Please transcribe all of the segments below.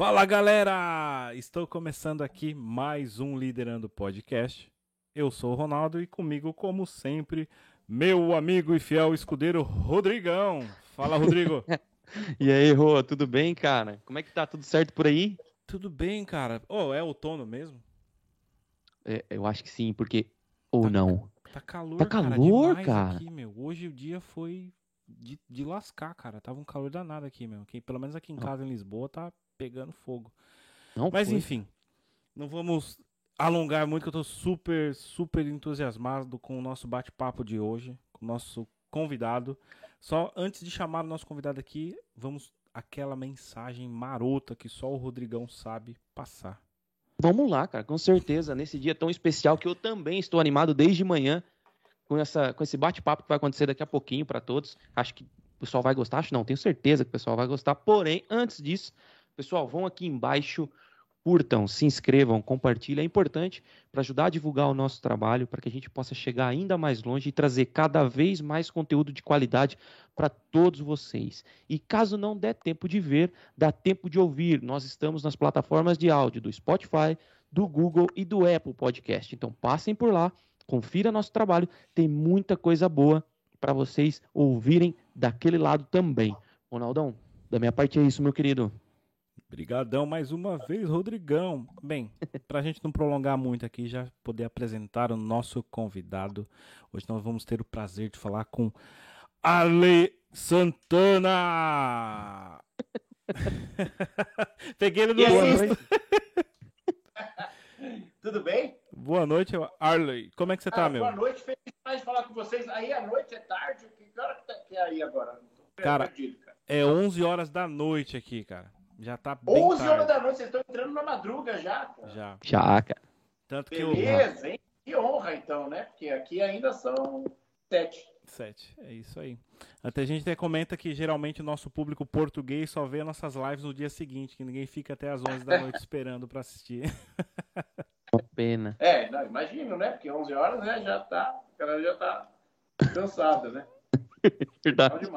Fala galera! Estou começando aqui mais um Liderando Podcast. Eu sou o Ronaldo e comigo, como sempre, meu amigo e fiel escudeiro Rodrigão. Fala, Rodrigo. e aí, Rô, tudo bem, cara? Como é que tá? Tudo certo por aí? Tudo bem, cara. Oh, é outono mesmo? É, eu acho que sim, porque. Ou tá, não. Tá calor, tá calor, cara. cara. Aqui, meu. Hoje o dia foi de, de lascar, cara. Tava um calor danado aqui, meu. Que, pelo menos aqui em casa, em Lisboa, tá pegando fogo. Não Mas foi. enfim, não vamos alongar muito, que eu tô super, super entusiasmado com o nosso bate-papo de hoje, com o nosso convidado. Só antes de chamar o nosso convidado aqui, vamos aquela mensagem marota que só o Rodrigão sabe passar. Vamos lá, cara, com certeza. Nesse dia tão especial que eu também estou animado desde manhã com, essa, com esse bate-papo que vai acontecer daqui a pouquinho para todos. Acho que o pessoal vai gostar, acho não, tenho certeza que o pessoal vai gostar. Porém, antes disso, pessoal, vão aqui embaixo, curtam, se inscrevam, compartilhem. É importante para ajudar a divulgar o nosso trabalho, para que a gente possa chegar ainda mais longe e trazer cada vez mais conteúdo de qualidade para todos vocês. E caso não der tempo de ver, dá tempo de ouvir. Nós estamos nas plataformas de áudio do Spotify, do Google e do Apple Podcast. Então passem por lá confira nosso trabalho, tem muita coisa boa para vocês ouvirem daquele lado também. Ronaldão, da minha parte é isso, meu querido. Obrigadão mais uma vez, Rodrigão. Bem, para a gente não prolongar muito aqui, já poder apresentar o nosso convidado. Hoje nós vamos ter o prazer de falar com Ale Santana. Peguei ele no susto. Tudo bem? Boa noite, Arley. Como é que você tá, ah, meu? Boa noite, feliz de falar com vocês. Aí à noite é tarde? Que hora que é aí agora? Cara, perdido, cara, é 11 horas da noite aqui, cara. Já tá bem 11 tarde. horas da noite, vocês estão entrando na madruga já, cara. Já. Já, cara. Tanto Beleza, que eu... hein? Que honra, então, né? Porque aqui ainda são sete. Sete, é isso aí. Até a gente até comenta que geralmente o nosso público português só vê nossas lives no dia seguinte, que ninguém fica até as 11 da noite esperando para assistir. Pena. É, não, imagino, né? Porque 11 horas né, já tá, a galera já tá cansada, né? Verdade.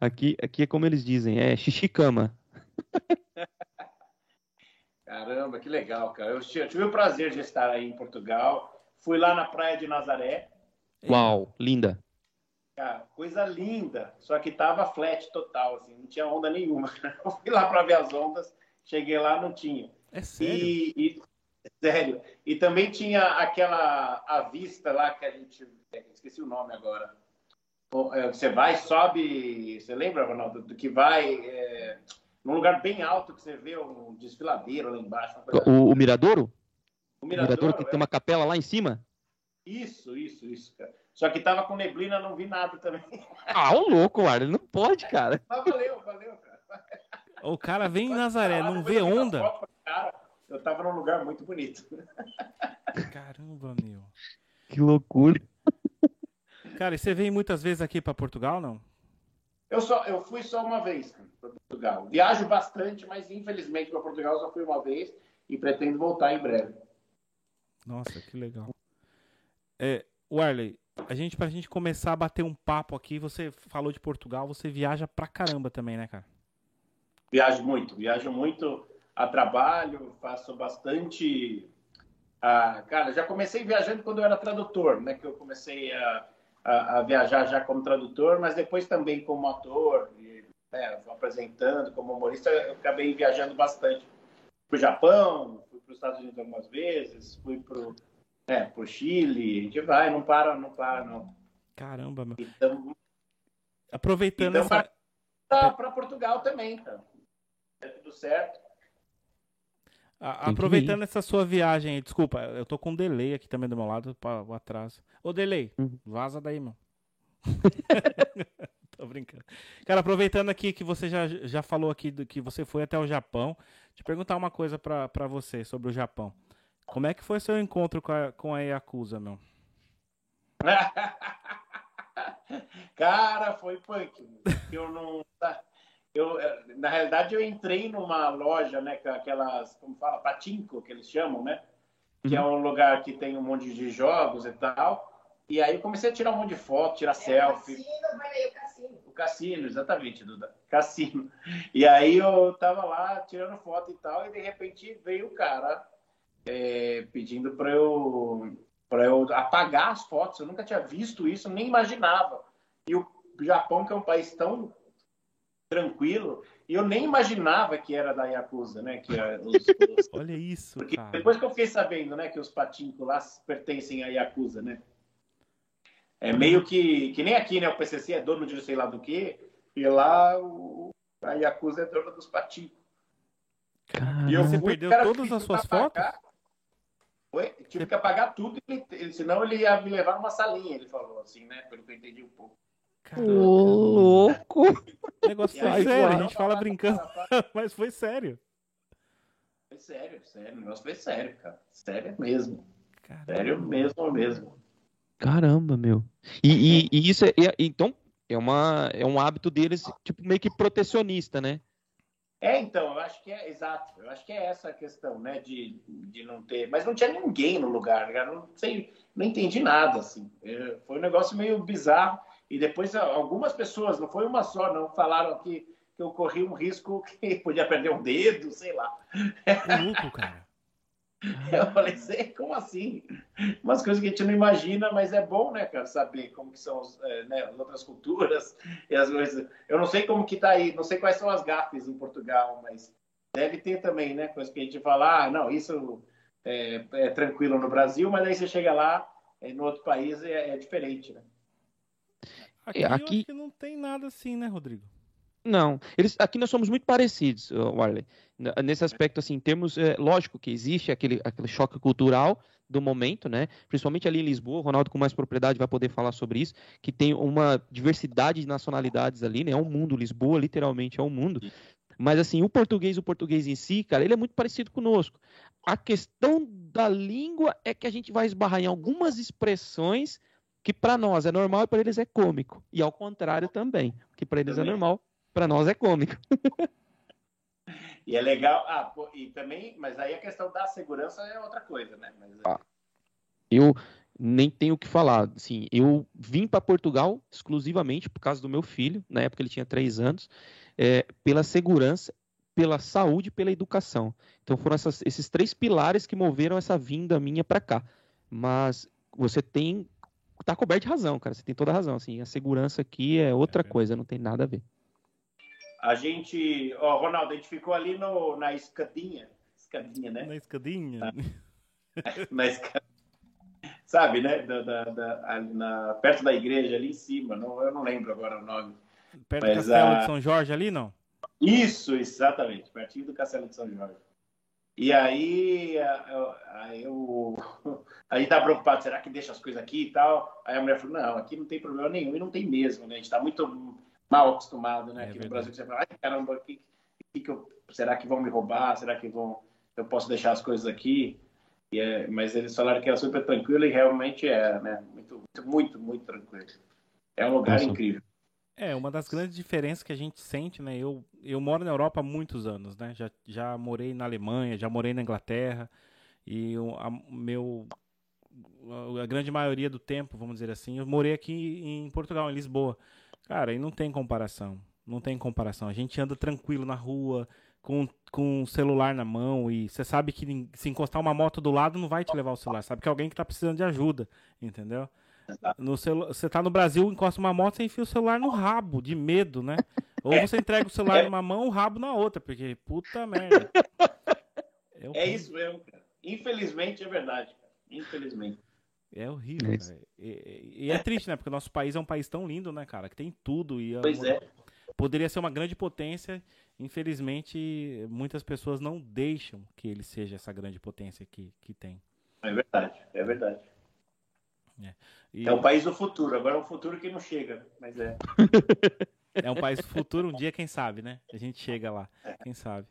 Aqui, aqui é como eles dizem, é xixi-cama. Caramba, que legal, cara. Eu tive o prazer de estar aí em Portugal. Fui lá na praia de Nazaré. Uau, linda. Cara, coisa linda. Só que tava flat total, assim, não tinha onda nenhuma. Eu fui lá para ver as ondas, cheguei lá, não tinha. É sério? E, e, sério. E também tinha aquela a vista lá que a gente. Esqueci o nome agora. É, você vai, sobe. Você lembra, Ronaldo? Do que vai. É, num lugar bem alto que você vê um desfiladeiro lá embaixo. O, o Miradouro? O Miradouro, o Miradouro que é. tem uma capela lá em cima? Isso, isso, isso, cara. Só que tava com neblina, não vi nada também. Ah, o louco, cara. Ele não pode, cara. Mas valeu, valeu, cara. O cara vem em Nazaré, não vê onda. Cara, eu tava num lugar muito bonito. Caramba, meu. Que loucura. Cara, e você vem muitas vezes aqui para Portugal, não? Eu só, eu fui só uma vez para Portugal. Viajo bastante, mas infelizmente para Portugal só fui uma vez e pretendo voltar em breve. Nossa, que legal. É, Warley, a gente pra gente começar a bater um papo aqui, você falou de Portugal, você viaja pra caramba também, né, cara? Viajo muito, viajo muito a trabalho, faço bastante. Ah, cara, já comecei viajando quando eu era tradutor, né? Que eu comecei a, a, a viajar já como tradutor, mas depois também como ator, e, né, apresentando, como humorista, eu acabei viajando bastante. Fui pro Japão, fui para os Estados Unidos algumas vezes, fui pro, é, pro Chile, a gente vai, não para, não para, não. Caramba, meu. Então, Aproveitando então essa... para Portugal também, então. É tudo certo. A, aproveitando essa sua viagem, desculpa, eu tô com um delay aqui também do meu lado, para o atraso. Ô, delay, Uhum. vaza daí, mano. tô brincando. Cara, aproveitando aqui que você já, já falou aqui do que você foi até o Japão, te perguntar uma coisa pra, pra você sobre o Japão. Como é que foi seu encontro com a, com a Yakuza, meu? Cara, foi punk. Eu não. Eu, na realidade, eu entrei numa loja, né, com aquelas, como fala, patinco, que eles chamam, né? Que é um lugar que tem um monte de jogos e tal. E aí eu comecei a tirar um monte de foto, tirar É selfie. O cassino, vai aí o cassino. O cassino, exatamente, Duda. Cassino. E aí eu tava lá tirando foto e tal, e de repente veio o cara é, pedindo para eu, eu apagar as fotos. Eu nunca tinha visto isso, nem imaginava. E o Japão, que é um país tão tranquilo, e eu nem imaginava que era da Yakuza, né? Que os, os... Olha isso, Porque cara. depois que eu fiquei sabendo, né, que os patincos lá pertencem à Yakuza, né? É meio que, que nem aqui, né? O PCC é dono de não sei lá do que, e lá o, a Yakuza é dona dos patincos. E eu Você perdeu todas as suas fotos? Foi? Tive que apagar tudo, ele, senão ele ia me levar numa salinha, ele falou assim, né? Pelo que eu entendi um pouco. Caramba. louco! O negócio foi aí, sério, a gente fala brincando, mas foi sério. Foi sério, sério. O negócio foi sério, cara. Sério mesmo. Caramba. Sério mesmo, mesmo. Caramba, meu. E, e, e isso é, é, então, é, uma, é um hábito deles, tipo, meio que protecionista, né? É, então, eu acho que é exato. Eu acho que é essa a questão, né? De, de não ter. Mas não tinha ninguém no lugar, cara. Não sei, não entendi nada, assim. É, foi um negócio meio bizarro. E depois algumas pessoas, não foi uma só, não, falaram que, que eu corri um risco que podia perder um dedo, sei lá. É louco, cara. Eu falei, sei, como assim? Umas coisas que a gente não imagina, mas é bom, né, cara, saber como que são é, né, as outras culturas e as coisas. Eu não sei como que tá aí, não sei quais são as gafes em Portugal, mas deve ter também, né, coisas que a gente fala, ah, não, isso é, é tranquilo no Brasil, mas aí você chega lá, é, no outro país é, é diferente, né? Aqui, aqui... não tem nada assim, né, Rodrigo? Não, eles, aqui nós somos muito parecidos, Warley. Nesse aspecto, assim, temos, é, lógico que existe aquele, aquele choque cultural do momento, né? Principalmente ali em Lisboa, o Ronaldo com mais propriedade vai poder falar sobre isso, que tem uma diversidade de nacionalidades ali, né? É um mundo, Lisboa literalmente é um mundo. Mas assim, o português, o português em si, cara, ele é muito parecido conosco. A questão da língua é que a gente vai esbarrar em algumas expressões que para nós é normal e para eles é cômico. E ao contrário também, que para eles é também. é normal, para nós é cômico. e é legal, ah, pô, e também, mas aí a questão da segurança é outra coisa, né? Mas, ah, eu nem tenho o que falar. Assim, eu vim para Portugal exclusivamente por causa do meu filho, na época ele tinha três anos, é, pela segurança, pela saúde e pela educação. Então foram essas, esses três pilares que moveram essa vinda minha para cá. Mas você tem tá coberto de razão, cara. Você tem toda a razão. Assim, a segurança aqui é outra é coisa, não tem nada a ver. A gente, ó, Ronaldo, a gente ficou ali no, na escadinha, escadinha, né? Na escadinha. Na, na escadinha. Sabe, né? Da, da, da, na, perto da igreja ali em cima, não, eu não lembro agora o nome. Perto Mas, do Castelo a... de São Jorge ali, não? Isso, exatamente, pertinho do Castelo de São Jorge. E aí, aí eu, aí tá preocupado, será que deixa as coisas aqui e tal? Aí a mulher falou, não, aqui não tem problema nenhum, e não tem mesmo, né? A gente tá muito mal acostumado, né? É aqui verdade. no Brasil, você fala, ai, caramba, que, que, que eu, será que vão me roubar? Será que vão, eu posso deixar as coisas aqui? E é, mas eles falaram que era super tranquilo e realmente é, né? Muito, muito, muito, muito tranquilo. É um lugar Nossa. incrível. É, uma das grandes diferenças que a gente sente, né? Eu, eu moro na Europa há muitos anos, né? Já, já morei na Alemanha, já morei na Inglaterra. E o a, meu, a grande maioria do tempo, vamos dizer assim, eu morei aqui em Portugal, em Lisboa. Cara, e não tem comparação. Não tem comparação. A gente anda tranquilo na rua, com, com celular na mão, e você sabe que se encostar uma moto do lado não vai te levar o celular. Sabe que é alguém que está precisando de ajuda, entendeu? No celu... Você tá no Brasil, encosta uma moto, você enfia o celular no rabo, de medo, né? Ou você entrega o celular numa mão, o rabo na outra, porque puta merda. É, é isso mesmo, cara. Infelizmente é verdade, cara. Infelizmente. É horrível, é e, e, é triste, né? Porque o nosso país é um país tão lindo, né, cara? Que tem tudo. E é pois é. Poderia ser uma grande potência. Infelizmente, muitas pessoas não deixam que ele seja essa grande potência que, que tem. É verdade, é verdade. É. E... é o país do futuro. Agora é um futuro que não chega, mas é. é um país do futuro, um dia, quem sabe, né? A gente chega lá, quem sabe.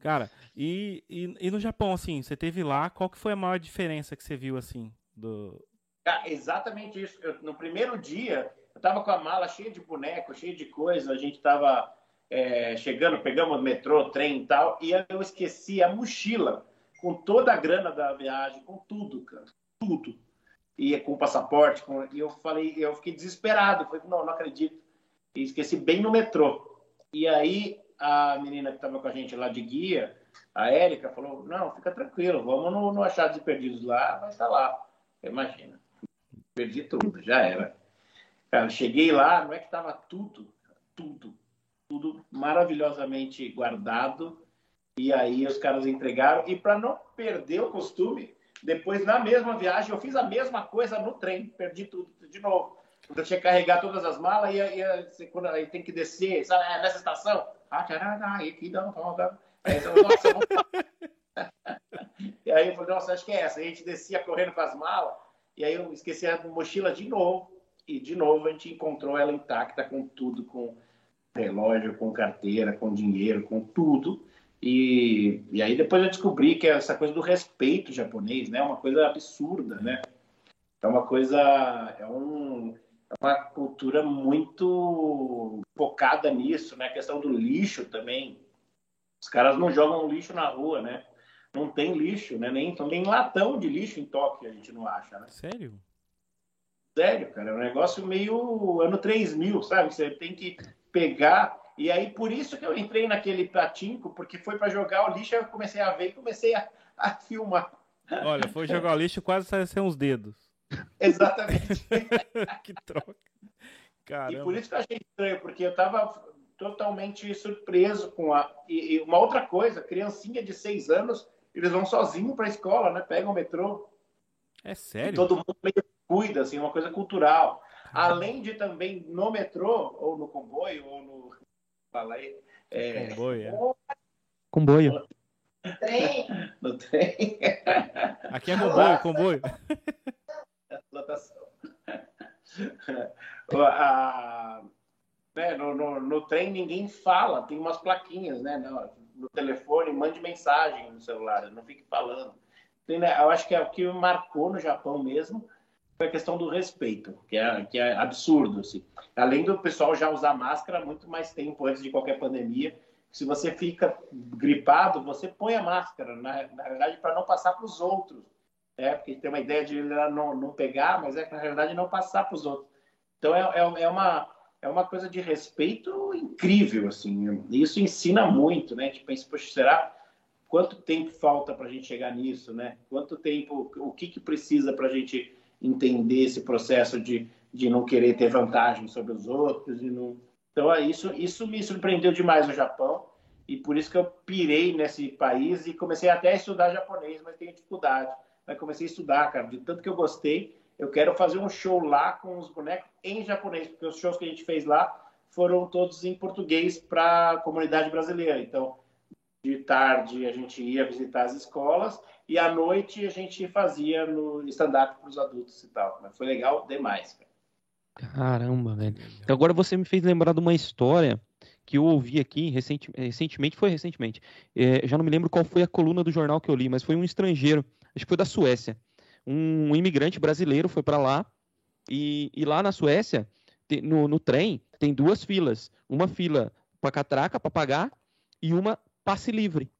Cara, e, e, e no Japão, assim, você teve lá, qual que foi a maior diferença que você viu, assim, do... Ah, exatamente isso. Eu, no primeiro dia, eu tava com a mala cheia de boneco, cheia de coisa, a gente tava é, chegando, pegamos metrô, trem e tal, e eu esqueci a mochila com toda a grana da viagem, com tudo, cara, tudo e com o passaporte. Com, e eu falei, eu fiquei desesperado. Falei, não, não acredito. e esqueci bem no metrô. E aí a menina que estava com a gente lá de guia, a Érica, falou: Não, fica tranquilo, vamos no, no Achados e Perdidos lá, vai estar lá. Imagina, perdi tudo, já era. Cara, cheguei lá, não é que estava tudo, tudo, tudo maravilhosamente guardado. E aí os caras entregaram. E para não perder o costume, depois na mesma viagem eu fiz a mesma coisa no trem, perdi tudo de novo. Eu tinha que carregar todas as malas e, e, quando aí tem que descer, sabe, é, nessa estação. E aí eu falei, nossa, acho que é essa. a gente descia correndo com as malas, e aí eu esqueci a mochila de novo. E de novo a gente encontrou ela intacta com tudo, com relógio, com carteira, com dinheiro, com tudo. E, e aí depois eu descobri que essa coisa do respeito japonês, né, é uma coisa absurda, né? É uma coisa, é, um, é uma cultura muito focada nisso, né? A questão do lixo também. Os caras não jogam lixo na rua, né? Não tem lixo, né? Nem, então, nem latão de lixo em Tóquio a gente não acha, né? Sério? Sério, cara. É um negócio meio ano 3000, sabe? Você tem que pegar. E aí, por isso que eu entrei naquele patinco, porque foi para jogar o lixo, eu comecei a ver e comecei a, a filmar. Olha, foi jogar o lixo quase saiu sem os dedos. Exatamente. que troca. Caramba. E por isso que eu achei estranho, porque eu estava totalmente surpreso com a. E, e, uma outra coisa, criancinha de seis anos, eles vão sozinhos para a escola, né? Pegam o metrô. É sério? E todo mundo meio cuida, assim, uma coisa cultural. Além de também no metrô, ou no comboio, ou no. Fala aí. É... Comboio, é. Comboio. Trem. No trem. Aqui é comboio, comboio. Lotação. a, né, no, no, no, trem ninguém fala, tem umas plaquinhas, né? No, no telefone, mande mensagem no celular, não fique falando. Tem, né, eu acho que é o que marcou no Japão mesmo a questão do respeito, que é, que é absurdo. Assim. Além do pessoal já usar máscara muito mais tempo antes de qualquer pandemia, se você fica gripado, você põe a máscara, na, na realidade, para não passar para os outros. É, porque tem uma ideia de não, não pegar, mas é que na realidade não passar para os outros. Então é, é, é, uma, é uma coisa de respeito incrível, assim. Isso ensina muito, né? A gente pensa, poxa, será quanto tempo falta para a gente chegar nisso, né? Quanto tempo, o que, que precisa para a gente entender esse processo de, de não querer ter vantagem sobre os outros e não... Então, é isso, isso me surpreendeu demais no Japão e por isso que eu pirei nesse país e comecei até a estudar japonês, mas tenho dificuldade. Aí comecei a estudar, cara, de tanto que eu gostei, eu quero fazer um show lá com os bonecos em japonês, porque os shows que a gente fez lá foram todos em português para a comunidade brasileira. Então, de tarde a gente ia visitar as escolas e à noite a gente fazia no stand-up para os adultos e tal. Mas foi legal demais. Cara. Caramba, velho. Então, agora você me fez lembrar de uma história que eu ouvi aqui recentemente, foi recentemente. É, já não me lembro qual foi a coluna do jornal que eu li, mas foi um estrangeiro, acho que foi da Suécia. Um, um imigrante brasileiro foi para lá e, e, lá na Suécia, no, no trem, tem duas filas. Uma fila para catraca, para pagar, e uma passe livre.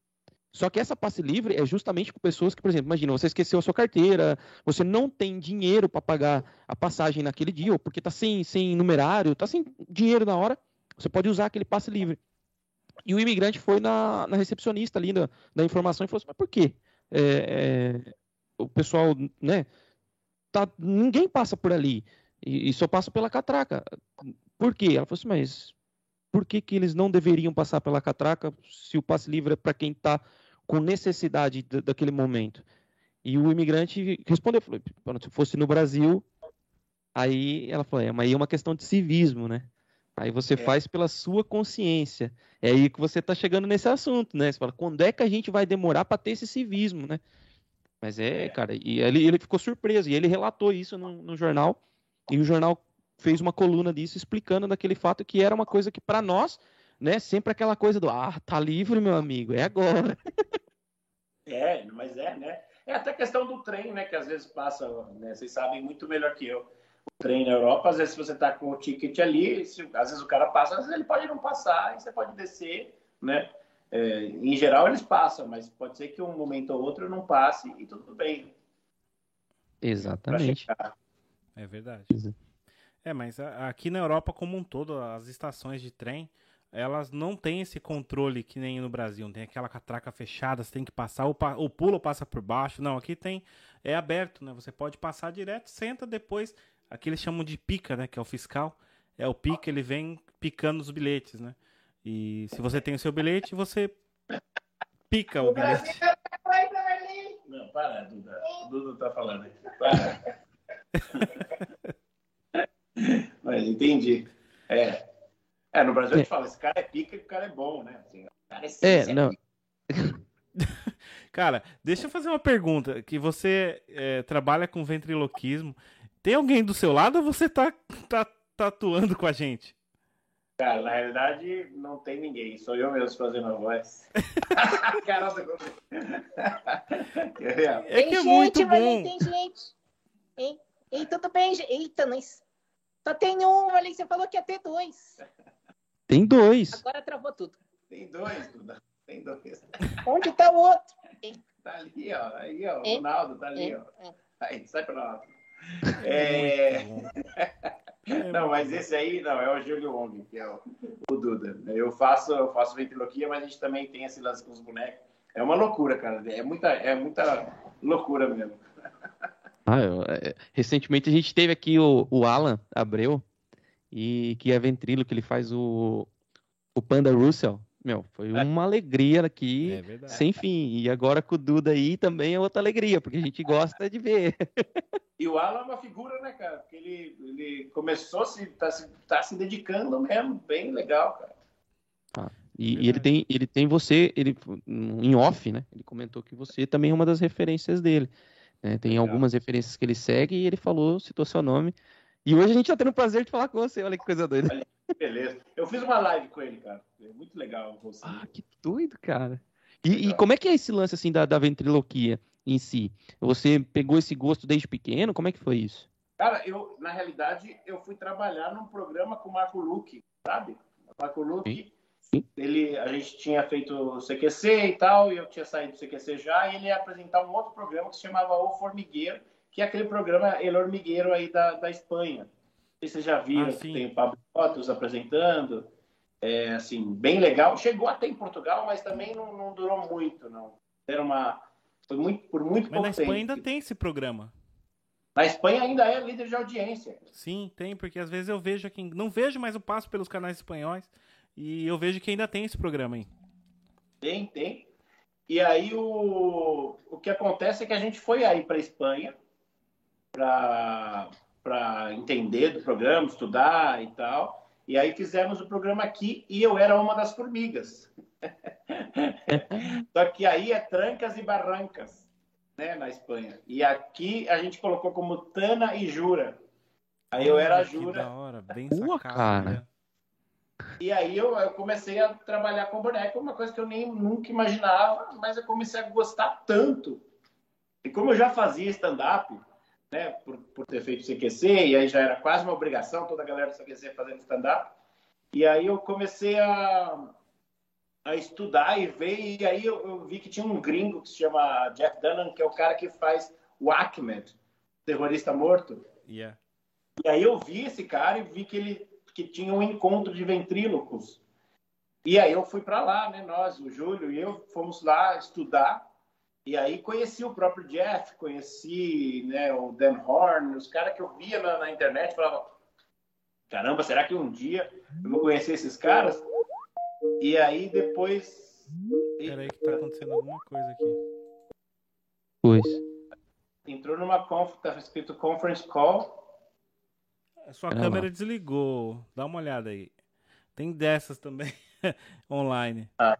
Só que essa passe livre é justamente com pessoas que, por exemplo, imagina, você esqueceu a sua carteira, você não tem dinheiro para pagar a passagem naquele dia, ou porque está sem, sem numerário, está sem dinheiro na hora, você pode usar aquele passe livre. E o imigrante foi na, na recepcionista ali da, da, informação e falou assim, mas por quê? É, é, o pessoal, né, tá, ninguém passa por ali, e, e só passa pela catraca. Por quê? Ela falou assim, mas por que, que eles não deveriam passar pela catraca se o passe livre é para quem está com necessidade daquele momento. E o imigrante respondeu, falou, se fosse no Brasil, aí ela falou, é, mas aí é uma questão de civismo, né? Aí você é. faz pela sua consciência. É aí que você está chegando nesse assunto, né? Você fala, quando é que a gente vai demorar para ter esse civismo, né? Mas é, é, cara, e ele, ele ficou surpreso, e ele relatou isso no, no jornal, e o jornal fez uma coluna disso explicando daquele fato que era uma coisa que para nós né? Sempre aquela coisa do, ah, tá livre, meu amigo, é agora. É, mas é, né? É até questão do trem, né? Que às vezes passa, né? Vocês sabem muito melhor que eu. O trem na Europa, às vezes se você tá com o ticket ali, se, às vezes o cara passa, às vezes ele pode não passar, e você pode descer, né? É, em geral eles passam, mas pode ser que um momento ou outro não passe e tudo bem. Exatamente. É verdade. É, mas aqui na Europa como um todo, as estações de trem, elas não têm esse controle que nem no Brasil. Tem aquela catraca fechada, você tem que passar, o, pa- o pulo passa por baixo. Não, aqui tem, é aberto, né? Você pode passar direto, senta depois. Aqui eles chamam de pica, né? Que é o fiscal. É o pica, ele vem picando os bilhetes, né? E se você tem o seu bilhete, você pica o bilhete. Não, para, Duda. O Duda tá falando aqui. Para. Mas entendi. É. É, no Brasil a gente fala, esse cara é pica e o cara é bom, né? Assim, o cara é, sim, É, não. Cara, deixa eu fazer uma pergunta. Que você é, trabalha com ventriloquismo. Tem alguém do seu lado ou você tá, tá tatuando com a gente? Cara, na realidade não tem ninguém, sou eu mesmo fazendo a voz. Caramba, É, É que é muito bom. tem gente. Hein? Ei, tudo bem, gente? Eita, nós. Só tem um, Valei, você falou que ia ter dois. Tem dois. Agora travou tudo. Tem dois, Duda. Tem dois. Onde tá o outro? Tá ali, ó. Aí, ó. O É. Ronaldo tá ali, É, ó. é. Aí, sai pra lá. É... É Não, mas esse aí, não, é o Júlio Wong, que é o, o Duda. Eu faço, eu faço ventriloquia, mas a gente também tem esse lance com os bonecos. É uma loucura, cara. É muita, é muita loucura mesmo. Ah, eu- é, recentemente a gente teve aqui o, o Alan Abreu, e que é ventrilo, que ele faz o, o Panda Russell. Meu, foi uma alegria aqui, É sem fim. E agora com o Duda aí também é outra alegria, porque a gente gosta de ver. E o Alan é uma figura, né, cara? Porque ele, ele começou a se, tá, se, tá se dedicando mesmo. Bem legal, cara. E, e Verdade. ele tem, ele tem você, ele em off, né? Ele comentou que você também é uma das referências dele. Né? Tem Legal. algumas referências que ele segue e ele falou, citou seu nome. E hoje a gente tá tendo o prazer de falar com você. Olha que coisa doida. Beleza. Eu fiz uma live com ele, cara. É muito legal você. Ah, que doido, cara. E, e como é que é esse lance assim da, da ventriloquia em si? Você pegou esse gosto desde pequeno? Como é que foi isso? Cara, eu, na realidade, eu fui trabalhar num programa com o Marco Luque, sabe? Marco Luque. Ele, a gente tinha feito o CQC e tal, e eu tinha saído do CQC já, e ele ia apresentar um outro programa que se chamava O Formigueiro, que é aquele programa El Hormigueiro aí da, da Espanha. Não sei se vocês já viram, Ah, que tem o Pablo Fotos apresentando. É, assim, bem legal. Chegou até em Portugal, mas também não, não durou muito, não. Era uma... Foi muito, por muito Mas pouco na Espanha tempo. ainda tem esse programa. Na Espanha ainda é líder de audiência. Sim, tem, porque às vezes eu vejo aqui. Não vejo, mas eu passo pelos canais espanhóis. E eu vejo que ainda tem esse programa aí. Tem, tem. E aí o, o que acontece é que a gente foi aí para Espanha para entender do programa, estudar e tal. E aí fizemos o programa aqui e eu era uma das formigas. Só que aí é trancas e barrancas, né, na Espanha. E aqui a gente colocou como Tana e Jura. Aí eu era a Olha que Jura. Da hora, bem sacado, cara. né? E aí eu, eu comecei a trabalhar com boneco, uma coisa que eu nem nunca imaginava, mas eu comecei a gostar tanto. E como eu já fazia stand-up, né, por, por ter feito CQC, e aí já era quase uma obrigação, toda a galera do CQC fazendo stand-up, e aí eu comecei a, a estudar e ver, e aí eu, eu vi que tinha um gringo que se chama Jeff Dunham, que é o cara que faz o Ahmed, terrorista morto. Yeah. E aí eu vi esse cara e vi que ele que tinha um encontro de ventrílocos. E aí eu fui para lá, né? Nós, o Júlio e eu, fomos lá estudar. E aí conheci o próprio Jeff, conheci né, o Dan Horn, os caras que eu via na, na internet, falava, caramba, será que um dia eu vou conhecer esses caras? E aí depois Peraí que tá acontecendo alguma coisa aqui. Pois. entrou numa conf, tava escrito conference call. A sua Olha câmera lá. desligou. Dá uma olhada aí. Tem dessas também online. Deixa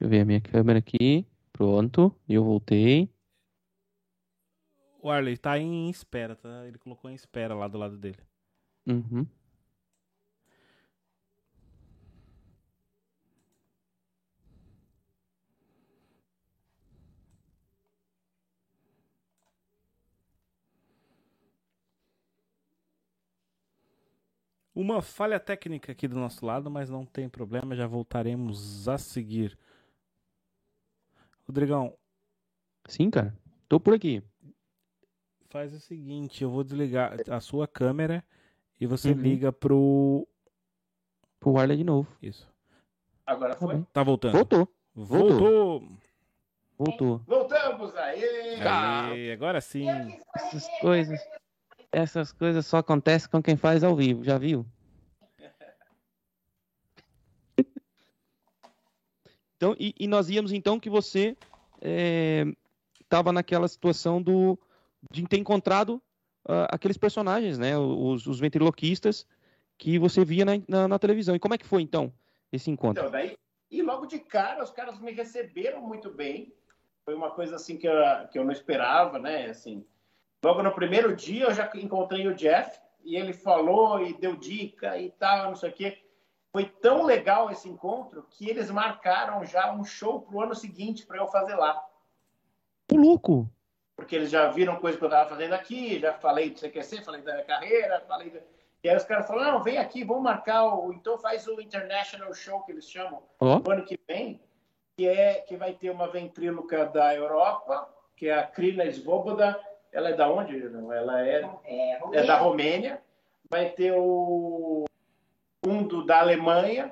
eu ver a minha câmera aqui. Pronto. Eu voltei. O Arley tá em espera, tá? Ele colocou em espera lá do lado dele. Uhum. Uma falha técnica aqui do nosso lado, mas não tem problema, já voltaremos a seguir. Rodrigão, Sim, cara. Tô por aqui. faz o seguinte, eu vou desligar a sua câmera e você Uhum. liga pro. Pro Warley de novo. Isso. Agora Tá foi. Tá voltando. Voltou, Voltou. voltou. Voltamos aí! Aê, agora sim. Essas coisas, essas coisas só acontecem com quem faz ao vivo, já viu? Então, e, e nós íamos então que você estava naquela situação do de ter encontrado ah, aqueles personagens, né, os, os ventriloquistas que você via na, na, na televisão. E como é que foi então esse encontro? Então, daí, e logo de cara, os caras me receberam muito bem. Foi uma coisa assim que eu, que eu não esperava, né? Assim, logo no primeiro dia eu já encontrei o Jeff e ele falou e deu dica e tal, não sei o quê. Foi tão legal esse encontro que eles marcaram já um show pro ano seguinte para eu fazer lá. Ô, louco! Porque eles já viram coisa que eu estava fazendo aqui, já falei do CQC, falei da minha carreira, falei. do- E aí os caras falaram: não, vem aqui, vamos marcar o. Então faz o International Show que eles chamam Ó, o ano que vem, que é que vai ter uma ventríloca da Europa, que é a Krina Svoboda. Ela é da onde? Ela é, É, é da Romênia. Vai ter o um do, da Alemanha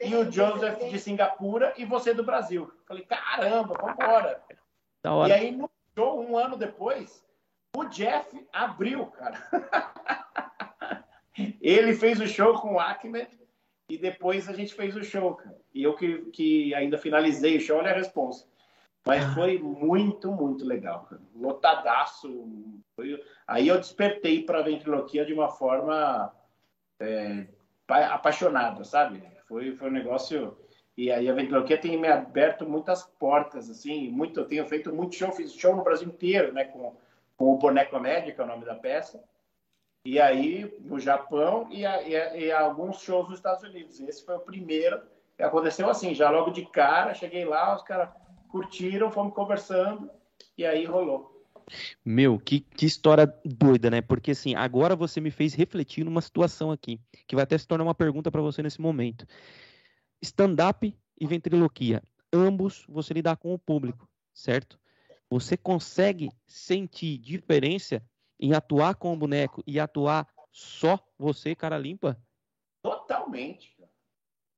e o Joseph de Singapura e você do Brasil. Falei, caramba, vambora. da E hora. aí no show, um ano depois, o Jeff abriu, cara. Ele fez o show com o Ahmed e depois a gente fez o show, cara. E eu que, que ainda finalizei o show, olha a resposta. Mas foi muito, muito legal, cara. Lotadaço. Foi- Aí eu despertei para a ventriloquia de uma forma é, pa- apaixonada, sabe? Foi, foi um negócio. E aí a ventriloquia tem me aberto muitas portas, assim. Muito, eu tenho feito muito show, fiz show no Brasil inteiro, né? Com, com o Boneco Média, que é o nome da peça. E aí no Japão e, a- e a- e alguns shows nos Estados Unidos. Esse foi o primeiro aconteceu assim, já logo de cara, cheguei lá, os caras curtiram, fomos conversando e aí rolou. Meu, que, que história doida, né? Porque assim, agora você me fez refletir numa situação aqui, que vai até se tornar uma pergunta para você nesse momento. Stand-up e ventriloquia, ambos você lidar com o público, certo? Você consegue sentir diferença em atuar com o boneco e atuar só você, cara limpa? Totalmente.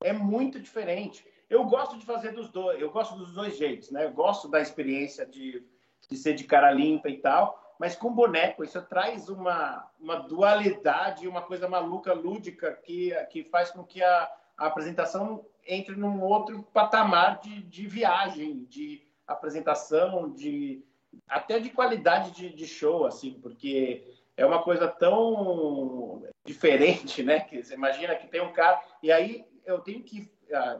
É muito diferente. Eu gosto de fazer dos dois, eu gosto dos dois jeitos, né? Eu gosto da experiência de, de ser de cara limpa e tal, mas com boneco isso traz uma, uma dualidade, uma coisa maluca, lúdica, que, que faz com que a, a apresentação entre num outro patamar de, de viagem, de apresentação, de até de qualidade de, de show, assim, porque é uma coisa tão diferente, né? Que você imagina que tem um cara e aí eu tenho que,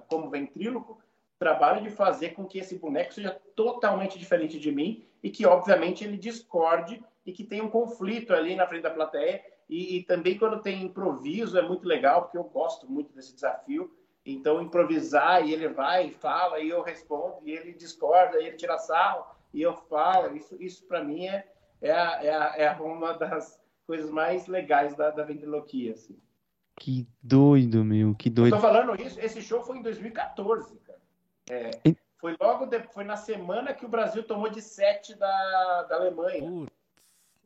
como ventríloco, trabalho de fazer com que esse boneco seja totalmente diferente de mim e que, obviamente, ele discorde e que tenha um conflito ali na frente da plateia. E, e também quando tem improviso é muito legal, porque eu gosto muito desse desafio. Então, improvisar e ele vai e fala e eu respondo e ele discorda e ele tira sarro e eu falo. Isso, isso para mim é, é, é, é uma das coisas mais legais da, da ventriloquia. Assim. Que doido, meu, que Eu doido. tô falando isso, esse show foi em 2014, cara. É, E- foi logo de- foi na semana que o Brasil tomou de 7 da, da Alemanha. Putz.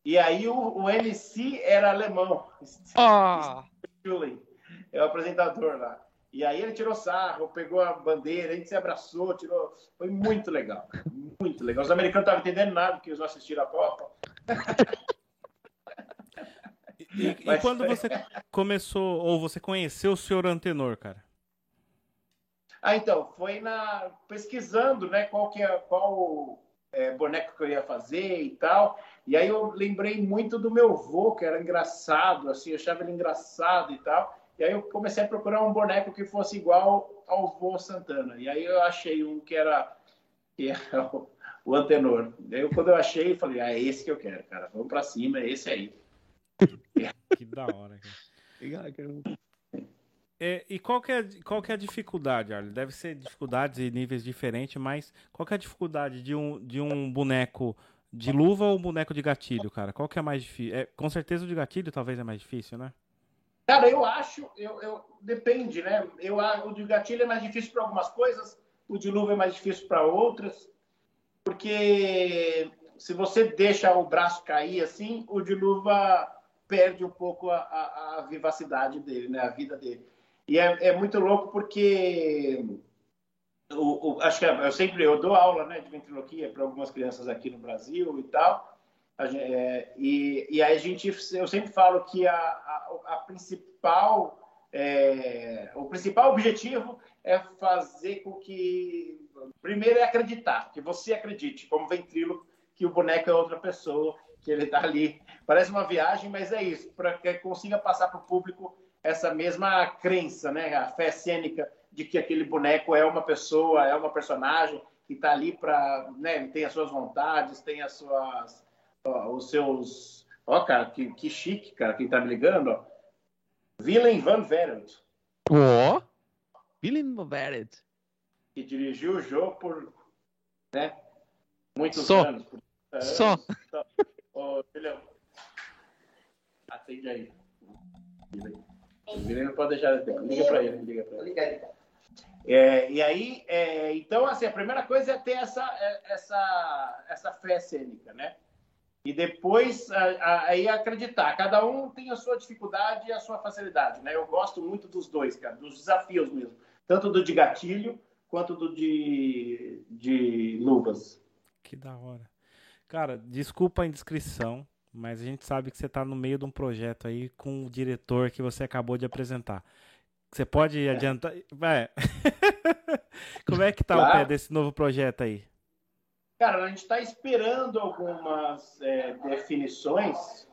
E aí o, o MC era alemão. Ah! Julian, é o apresentador lá. E aí ele tirou sarro, pegou a bandeira, a gente se abraçou, tirou. Foi muito legal. Muito legal. Os americanos não estavam entendendo nada porque eles não assistiram a Copa. E, e quando foi- você começou, ou você conheceu o senhor Antenor, cara? Ah, então, foi na pesquisando, né, qual que é qual é, boneco que eu ia fazer e tal. E aí eu lembrei muito do meu vô, que era engraçado, assim, eu achava ele engraçado e tal. E aí eu comecei a procurar um boneco que fosse igual ao vô Santana. E aí eu achei um que era que era o, o Antenor. E aí eu, quando eu achei, eu falei: "Ah, é esse que eu quero, cara. Vamos para cima, é esse aí". Que da hora, cara. É, e qual que, é, qual que é a dificuldade, Arlen? Deve ser dificuldades e níveis diferentes, mas qual que é a dificuldade de um, de um boneco de luva ou um boneco de gatilho, cara? Qual que é mais difícil? É, com certeza o de gatilho talvez é mais difícil, né? Cara, eu acho, eu, eu- depende, né? Eu, o de gatilho é mais difícil para algumas coisas, o de luva é mais difícil para outras, porque se você deixa o braço cair assim, o de luva perde um pouco a, a, a vivacidade dele, né? A vida dele. E é, é muito louco porque o, o, acho que eu sempre eu dou aula né, de ventriloquia para algumas crianças aqui no Brasil e tal. É, e, e aí a gente, eu sempre falo que a, a, a principal, é, o principal objetivo é fazer com que, primeiro é acreditar, que você acredite, como ventrilo, que o boneco é outra pessoa, que ele está ali. Parece uma viagem, mas é isso, para que consiga passar para o público essa mesma crença, né, a fé cênica de que aquele boneco é uma pessoa, é uma personagem que está ali para, né, tem as suas vontades, tem as suas, ó, os seus, ó, cara, que, que chique, cara, quem está me ligando, ó. Willem van Verent. Ó, oh, Willem van Verent. Que dirigiu o jogo por, né, muitos Só. anos. Por anos. Só. Ô, William, atende aí. O Willem não pode deixar. Liga para ele, liga para ele. É, e aí, é, então, assim, a primeira coisa é ter essa, é, essa, essa fé cênica, né? E depois, a, a, aí acreditar. Cada um tem a sua dificuldade e a sua facilidade, né? Eu gosto muito dos dois, cara, dos desafios mesmo. Tanto do de gatilho, quanto do de, de luvas. Que da hora. Cara, desculpa a indiscrição, mas a gente sabe que você está no meio de um projeto aí com o diretor que você acabou de apresentar. Você pode É. adiantar. Vai. Como é que tá o Claro. pé desse novo projeto aí? Cara, a gente está esperando algumas é, definições.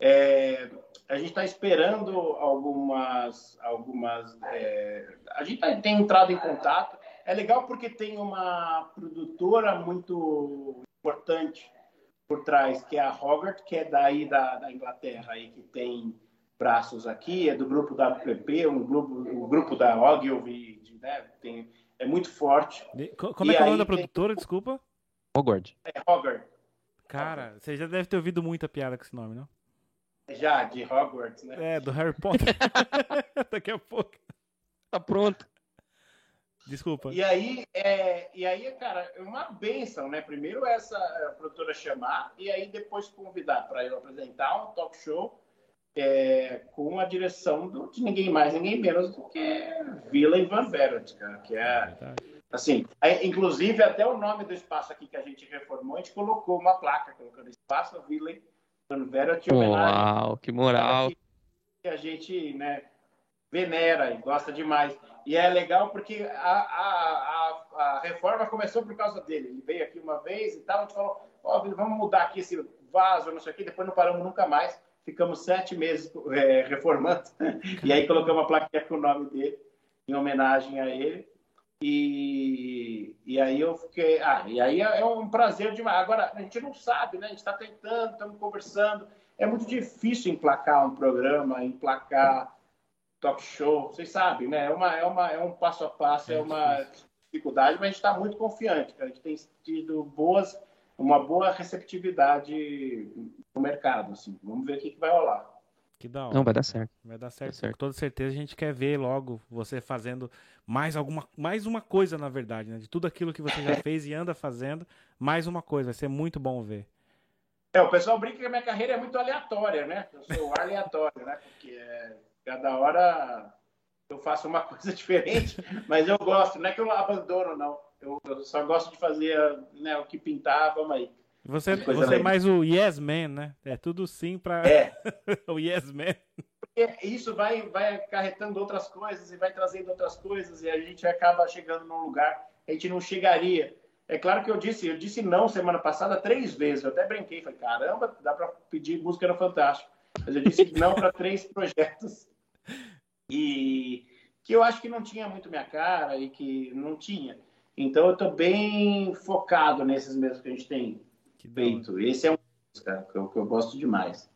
É, a gente está esperando algumas. algumas é, a gente tá- tem entrado em contato. É legal porque tem uma produtora muito importante por trás, que é a Hogarth, que é daí da, da Inglaterra, aí, que tem braços aqui, é do grupo da WPP, um grupo, o grupo da Ogilvy, né, tem, é muito forte. Como E é que é o nome da tem- produtora? Desculpa. Hogwarts. É Hogarth. Cara, você já deve ter ouvido muita piada com esse nome, não? Já, de Hogwarts, né? É, do Harry Potter. Daqui a pouco. Tá pronto. Desculpa. E aí, é, e aí, cara, é uma benção, né? Primeiro essa é, produtora chamar e aí depois convidar para eu apresentar um talk show é, com a direção do, de ninguém mais, ninguém menos do que Willem Van Verent, cara, que é Verdade. assim, aí, inclusive até o nome do espaço aqui que a gente reformou, a gente colocou uma placa colocando espaço Willem Van Verent em homenagem Uau, que moral. que a gente né, venera e gosta demais. E é legal porque a, a, a, a reforma começou por causa dele. Ele veio aqui uma vez e tal, a gente falou, ó, vamos mudar aqui esse vaso, não sei o quê, depois não paramos nunca mais. Ficamos sete meses é, reformando. E aí colocamos uma plaquinha com o nome dele, em homenagem a ele. E, e aí eu fiquei. Ah, e aí é, é um prazer demais. Agora, a gente não sabe, né? A gente está tentando, estamos conversando. É muito difícil emplacar um programa, emplacar talk show. Vocês sabem, né? É, uma, é, uma, é um passo a passo, é, É uma dificuldade, mas a gente está muito confiante. Cara. A gente tem tido boas, uma boa receptividade no mercado. Assim. Vamos ver o que, que vai rolar. Que da hora. Não, vai dar certo. Vai dar certo. certo. Com toda certeza a gente quer ver logo você fazendo mais alguma, mais uma coisa, na verdade, né? De tudo aquilo que você já fez e anda fazendo, mais uma coisa. Vai ser muito bom ver. É, o pessoal brinca que a minha carreira é muito aleatória, né? Eu sou aleatório, né? Porque é, cada hora eu faço uma coisa diferente, mas eu gosto. Não é que eu abandono, não. Eu, eu só gosto de fazer né, o que pintar, vamos aí. Você, você é mais o yes man, né? É tudo sim pra. É, o yes man. porque isso vai, vai acarretando outras coisas e vai trazendo outras coisas e a gente acaba chegando num lugar que a gente não chegaria. É claro que eu disse, eu disse não semana passada três vezes. Eu até brinquei, falei, caramba, dá para pedir música no Fantástico. Mas eu disse não para três projetos. E que eu acho que não tinha muito minha cara e que não tinha. Então eu estou bem focado nesses mesmos que a gente tem Que feito. Esse é um cara, que eu, que eu gosto demais.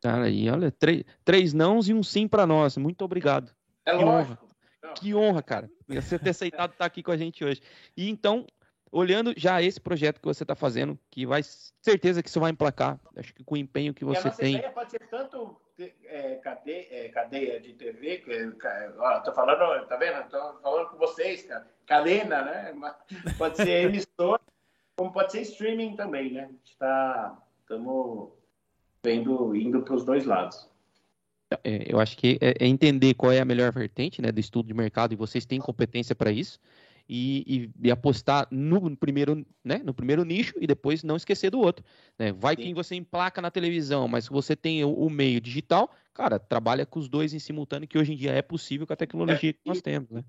Cara, aí, olha, três, três nãos e um sim pra nós. Muito obrigado. É Que lógico. Não. Que honra, cara. Você ter aceitado estar aqui com a gente hoje. E então, olhando já esse projeto que você está fazendo, que vai certeza que isso vai emplacar. Acho que com o empenho que E a você nossa tem. ideia pode ser tanto é, cadeia, é, cadeia de TV, que, ó, tô falando, tá vendo? Tô falando com vocês, cara. Cadena, né? Pode ser emissora, como pode ser streaming também, né? A gente tá, estamos vendo, indo para os dois lados. É, eu acho que é, é, entender qual é a melhor vertente né, do estudo de mercado e vocês têm competência para isso. E, e, e, apostar no primeiro, né, no primeiro nicho e depois não esquecer do outro. Né? Vai Sim. quem você emplaca na televisão, mas você tem o, o, meio digital, cara, trabalha com os dois em simultâneo, que hoje em dia é possível com a tecnologia é. que nós temos. Né?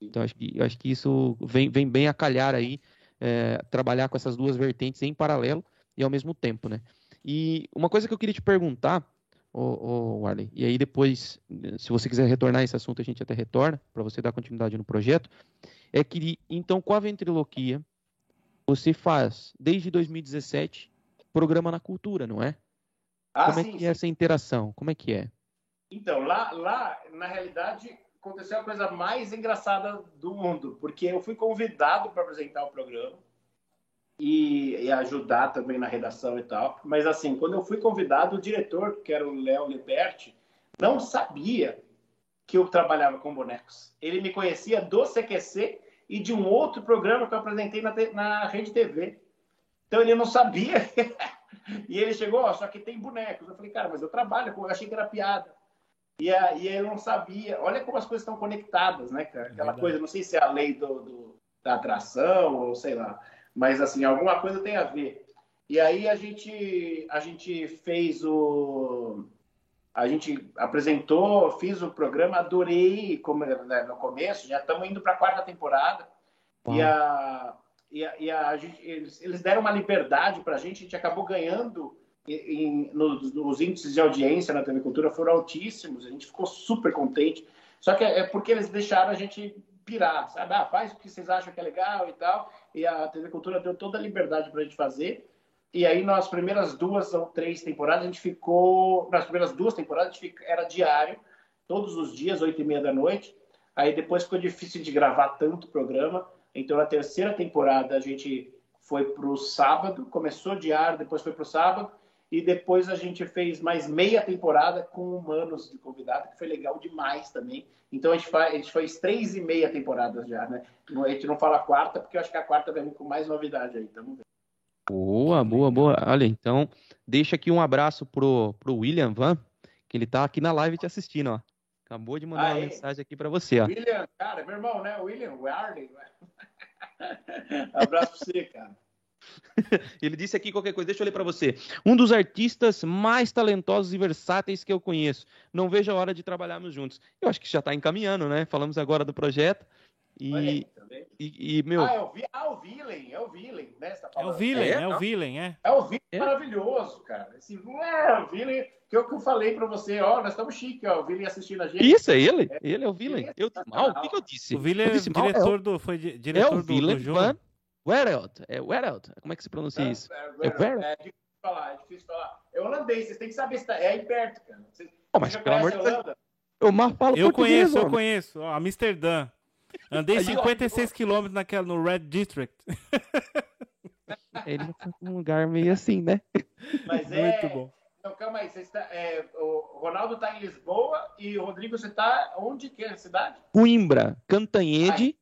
Então, acho que, acho que isso vem, vem bem a calhar aí, é, trabalhar com essas duas vertentes em paralelo e ao mesmo tempo. Né? E uma coisa que eu queria te perguntar ô, ô Arley. E aí depois, se você quiser retornar esse assunto, a gente até retorna, para você dar continuidade no projeto. É que, então, com a ventriloquia, você faz, desde 2017, programa na cultura, não é? Ah, Como é sim, é que é essa interação? Como é que é? Então, lá, lá, na realidade, aconteceu a coisa mais engraçada do mundo, porque eu fui convidado para apresentar o programa e, e, ajudar também na redação e tal. Mas assim, quando eu fui convidado, o diretor, que era o Léo Liberti, não sabia que eu trabalhava com bonecos. Ele me conhecia do CQC e de um outro programa que eu apresentei na, na Rede TV. Então ele não sabia. e ele chegou, ó, só que tem bonecos. Eu falei, cara, mas eu trabalho, eu achei que era piada. E, a, e ele não sabia. Olha como as coisas estão conectadas, né, cara? Aquela é coisa, não sei se é a lei do, do, da atração ou sei lá mas assim, alguma coisa tem a ver. E aí a gente, a gente fez o. A gente apresentou, fiz o programa, adorei como, né, no começo, já estamos indo para a quarta temporada. E a, e a, e a gente, eles, eles, deram uma liberdade para a gente, a gente acabou ganhando em, em, nos, nos, índices de audiência na TV Cultura foram altíssimos, a gente ficou super contente. Só que é, é porque eles deixaram a gente pirar, sabe? Ah, faz o que vocês acham que é legal e tal. E a TV Cultura deu toda a liberdade para a gente fazer. E aí, nas primeiras duas ou três temporadas, a gente ficou. Nas primeiras duas temporadas, a gente fica, era diário, todos os dias, oito e meia da noite. Aí depois ficou difícil de gravar tanto programa. Então, na terceira temporada, a gente foi para o sábado, começou diário, depois foi para o sábado. E depois a gente fez mais meia temporada com humanos de convidado, que foi legal demais também. Então a gente, faz, a gente fez três e meia temporadas já, né? A gente não fala quarta, porque eu acho que a quarta vem com mais novidade aí. Então, boa, boa, boa. Olha, então, deixa aqui um abraço pro, pro William Van, que ele tá aqui na live te assistindo, ó. Acabou de mandar Aê. uma mensagem aqui para você, ó. William, cara, meu irmão, né? William Warley. Abraço pra você, cara. Ele disse aqui qualquer coisa, deixa eu ler para você. Um dos artistas mais talentosos e versáteis que eu conheço. Não vejo a hora de trabalharmos juntos. Eu acho que já está encaminhando, né? Falamos agora do projeto. E, aí, e, e, meu. Ah, é o, ah, o Villain, é o Villain, né? Tá é o Villain, é, é o Villain, é. É o Villain é? maravilhoso, cara. Esse é o Villain, que eu, que eu falei pra você, ó, nós estamos chique, ó, o Villain assistindo a gente. Isso, é ele, é. ele é o Villain. Eu, mal, o que, que, eu disse? O Villain é diretor do, foi diretor é o do, Villain do jogo. Van Wereld. É Wereld. Como é que se pronuncia é, isso? É, é, é, é, difícil falar, é difícil falar. É holandês, vocês têm que saber se tá, é aí perto, cara. Vocês, oh, mas pelo amor de Deus. Eu mal falo Eu conheço, eu conheço. Ó, Amsterdã. Andei 56 quilômetros naquela, no Red District. Ele tá num lugar meio assim, né? Mas é... Muito bom. Então, calma aí. Você é, o Ronaldo tá em Lisboa e o Rodrigo, você tá onde que é a cidade? Coimbra, Cantanhede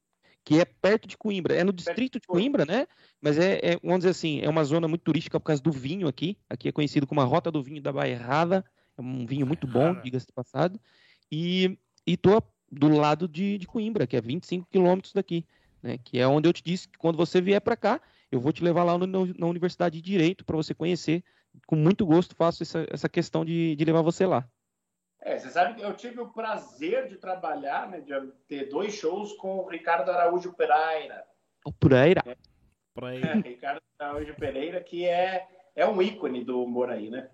que é perto de Coimbra, é no distrito de Coimbra, né? Mas é, é, vamos dizer assim, é uma zona muito turística por causa do vinho aqui. Aqui é conhecido como a Rota do Vinho da Bairrada. É um vinho muito bom, diga-se de passado. E, e tô do lado de, de Coimbra, que é 25 quilômetros daqui, né? Que é onde eu te disse que quando você vier para cá, eu vou te levar lá no, na Universidade de Direito para você conhecer. Com muito gosto faço essa, essa questão de, de levar você lá. É, você sabe que eu tive o prazer de trabalhar, né, de ter dois shows com o Ricardo Araújo Pereira. O Pereira? É, é, Ricardo Araújo Pereira, que é, é um ícone do humor aí, né?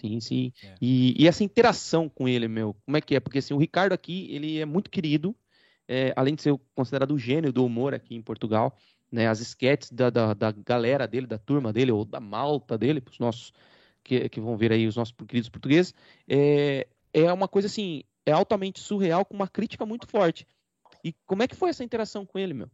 Sim, sim. É. E, e, essa interação com ele, meu, como é que é? Porque assim, o Ricardo aqui, ele é muito querido, é, além de ser considerado o gênio do humor aqui em Portugal, né? As sketches da, da, da galera dele, da turma dele, ou da malta dele, para os nossos que, que vão ver aí os nossos queridos portugueses, é, é uma coisa assim, é altamente surreal, com uma crítica muito forte. E como é que foi essa interação com ele, meu?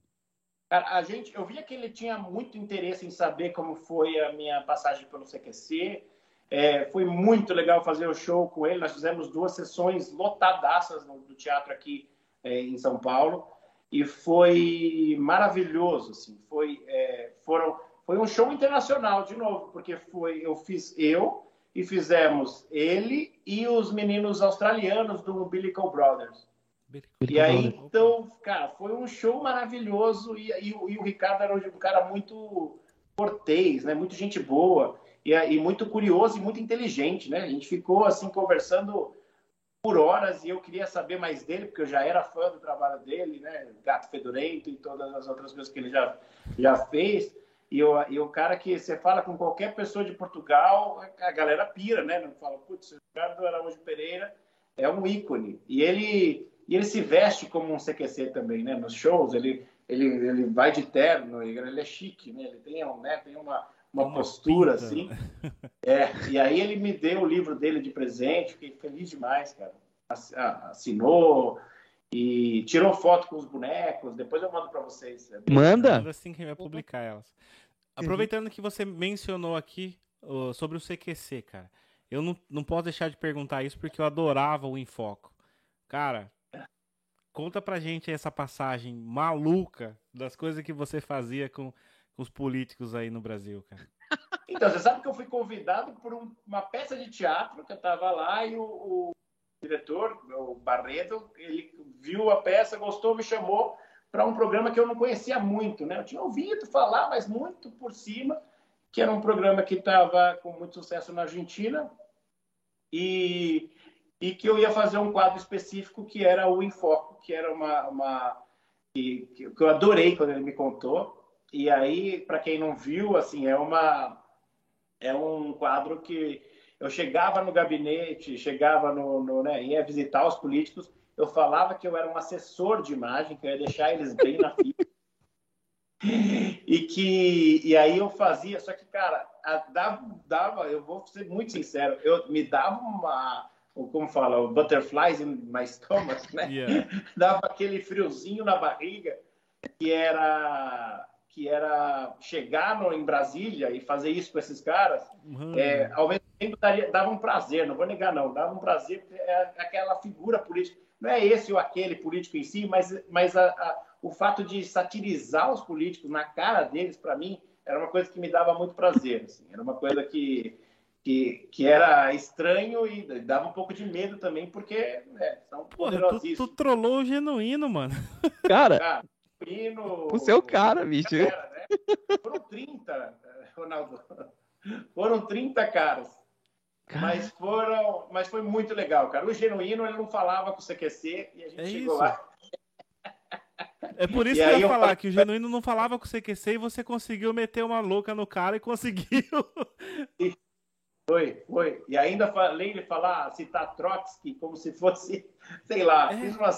Cara, a gente, eu via que ele tinha muito interesse em saber como foi a minha passagem pelo CQC. É, foi muito legal fazer o show com ele. Nós fizemos duas sessões lotadaças no, do teatro aqui é, em São Paulo e foi maravilhoso. Assim, foi, é, foram foi um, show internacional de novo, porque foi eu fiz eu e fizemos ele e os meninos australianos do Umbilical Brothers. E aí, então, cara, foi um show maravilhoso e, e, e o Ricardo era um cara muito cortês, né? Muito gente boa e, e muito curioso e muito inteligente, né? A gente ficou assim conversando por horas e eu queria saber mais dele, porque eu já era fã do trabalho dele, né? Gato Fedorento e todas as outras coisas que ele já, já fez. E, eu, e o cara que você fala com qualquer pessoa de Portugal, a galera pira, né? Não fala, putz, o Ricardo Araújo Pereira é um ícone. E ele, e ele se veste como um CQC também, né? Nos shows, ele, ele, ele vai de terno, ele é chique, né? Ele tem, um, né? tem uma, uma, uma postura pinta. assim. É, e aí ele me deu o livro dele de presente, fiquei feliz demais, cara. Assinou e tirou foto com os bonecos. Depois eu mando para vocês. Manda. Manda assim que vai publicar elas. Aproveitando que você mencionou aqui uh, sobre o CQC, cara. Eu não, não posso deixar de perguntar isso porque eu adorava o Infoco. Cara, conta pra gente essa passagem maluca das coisas que você fazia com os políticos aí no Brasil, cara? Então, você sabe que eu fui convidado por um, uma peça de teatro que eu estava lá e o, o, diretor, o Barreto, ele viu a peça, gostou, me chamou para um programa que eu não conhecia muito, né? Eu tinha ouvido falar, mas muito por cima, que era um programa que estava com muito sucesso na Argentina e, e que eu ia fazer um quadro específico que era o Enfoco, que era uma, uma que, que eu adorei quando ele me contou e aí, para quem não viu, assim, é uma é um quadro que eu chegava no gabinete, chegava no, no né, ia visitar os políticos, eu falava que eu era um assessor de imagem, que eu ia deixar eles bem na fila. e que e aí eu fazia, só que cara, dava, dava, eu vou ser muito sincero, eu me dava uma como fala, butterflies in my stomach, né? Yeah. dava aquele friozinho na barriga que era que era chegar no, em Brasília e fazer isso com esses caras, uhum. é, ao mesmo tempo daria, dava um prazer, não vou negar não, dava um prazer, porque é aquela figura política, não é esse ou aquele político em si, mas, mas a, a, o fato de satirizar os políticos na cara deles, para mim, era uma coisa que me dava muito prazer, assim, era uma coisa que, que, que era estranho e dava um pouco de medo também, porque né, são poderosíssimos. Tu, tu trollou o genuíno, mano. Cara... cara o seu cara, bicho. Cara, né? Foram 30, Ronaldo. Foram 30 caras. Mas foram, mas foi muito legal, cara. O genuíno ele não falava com o CQC e a gente é chegou isso. lá. É por isso e que eu ia falar eu... que o genuíno não falava com o CQC e você conseguiu meter uma louca no cara e conseguiu. Foi, foi. E ainda falei de falar, citar Trotsky como se fosse, sei lá, é. fiz uma,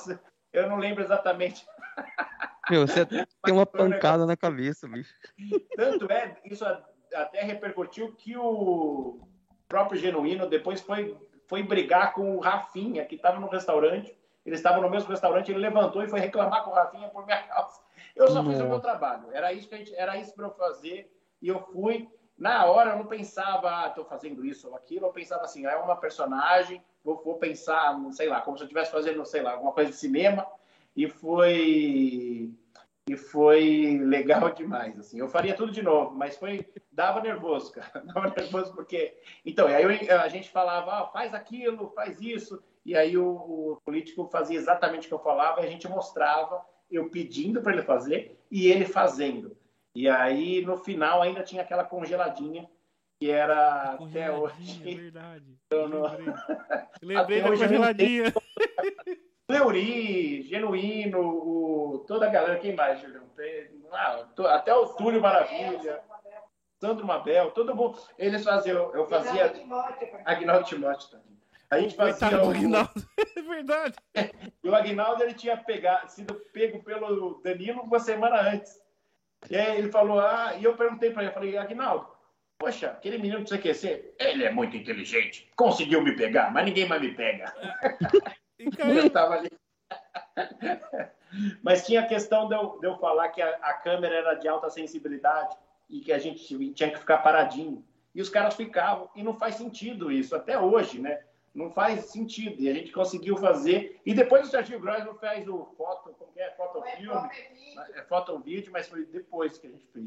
eu não lembro exatamente meu, você tem uma pancada na cabeça, bicho. Tanto é, isso até repercutiu que o próprio Genuíno depois foi, foi brigar com o Rafinha, que estava no restaurante. Eles estavam no mesmo restaurante, ele levantou e foi reclamar com o Rafinha por minha causa. Eu só Nossa. fiz o meu trabalho. Era isso que gente, era isso para eu fazer e eu fui. Na hora eu não pensava, ah, estou fazendo isso ou aquilo. Eu pensava assim, ah, é uma personagem. Vou, vou pensar, sei lá, como se eu estivesse fazendo, sei lá, alguma coisa de cinema e foi e foi legal demais assim. Eu faria tudo de novo mas foi dava nervoso cara. Dava nervoso porque então aí eu, a gente falava ah, faz aquilo faz isso. E aí o, o, político fazia exatamente o que eu falava e a gente mostrava eu pedindo para ele fazer e ele fazendo. E aí no final ainda tinha aquela congeladinha que era até hoje. é verdade. Eu não... lembrei. Da congeladinha Fleury, Genuíno, o, toda a galera, quem mais, Julião? Ah, até o Túlio Maravilha, Sandro Mabel, todo mundo. Eles faziam, eu fazia. Agnaldo Timóteo também. A gente fazia. O Agnaldo, é verdade. E o Agnaldo ele tinha pegado, sido pego pelo Danilo uma semana antes. E aí ele falou, ah, e eu perguntei para ele, eu falei, Agnaldo, poxa, aquele menino do CQC, ele é muito inteligente, conseguiu me pegar, mas ninguém mais me pega. Eu tava ali. Mas tinha a questão de eu, de eu falar que a, a, câmera era de alta sensibilidade e que a gente tinha que ficar paradinho. E os caras ficavam. E não faz sentido isso, até hoje, né? Não faz sentido. E a gente conseguiu fazer. E depois o Serginho Grossman fez o foto, como que é? Fotofilme. É foto vídeo, mas foi depois que a gente fez.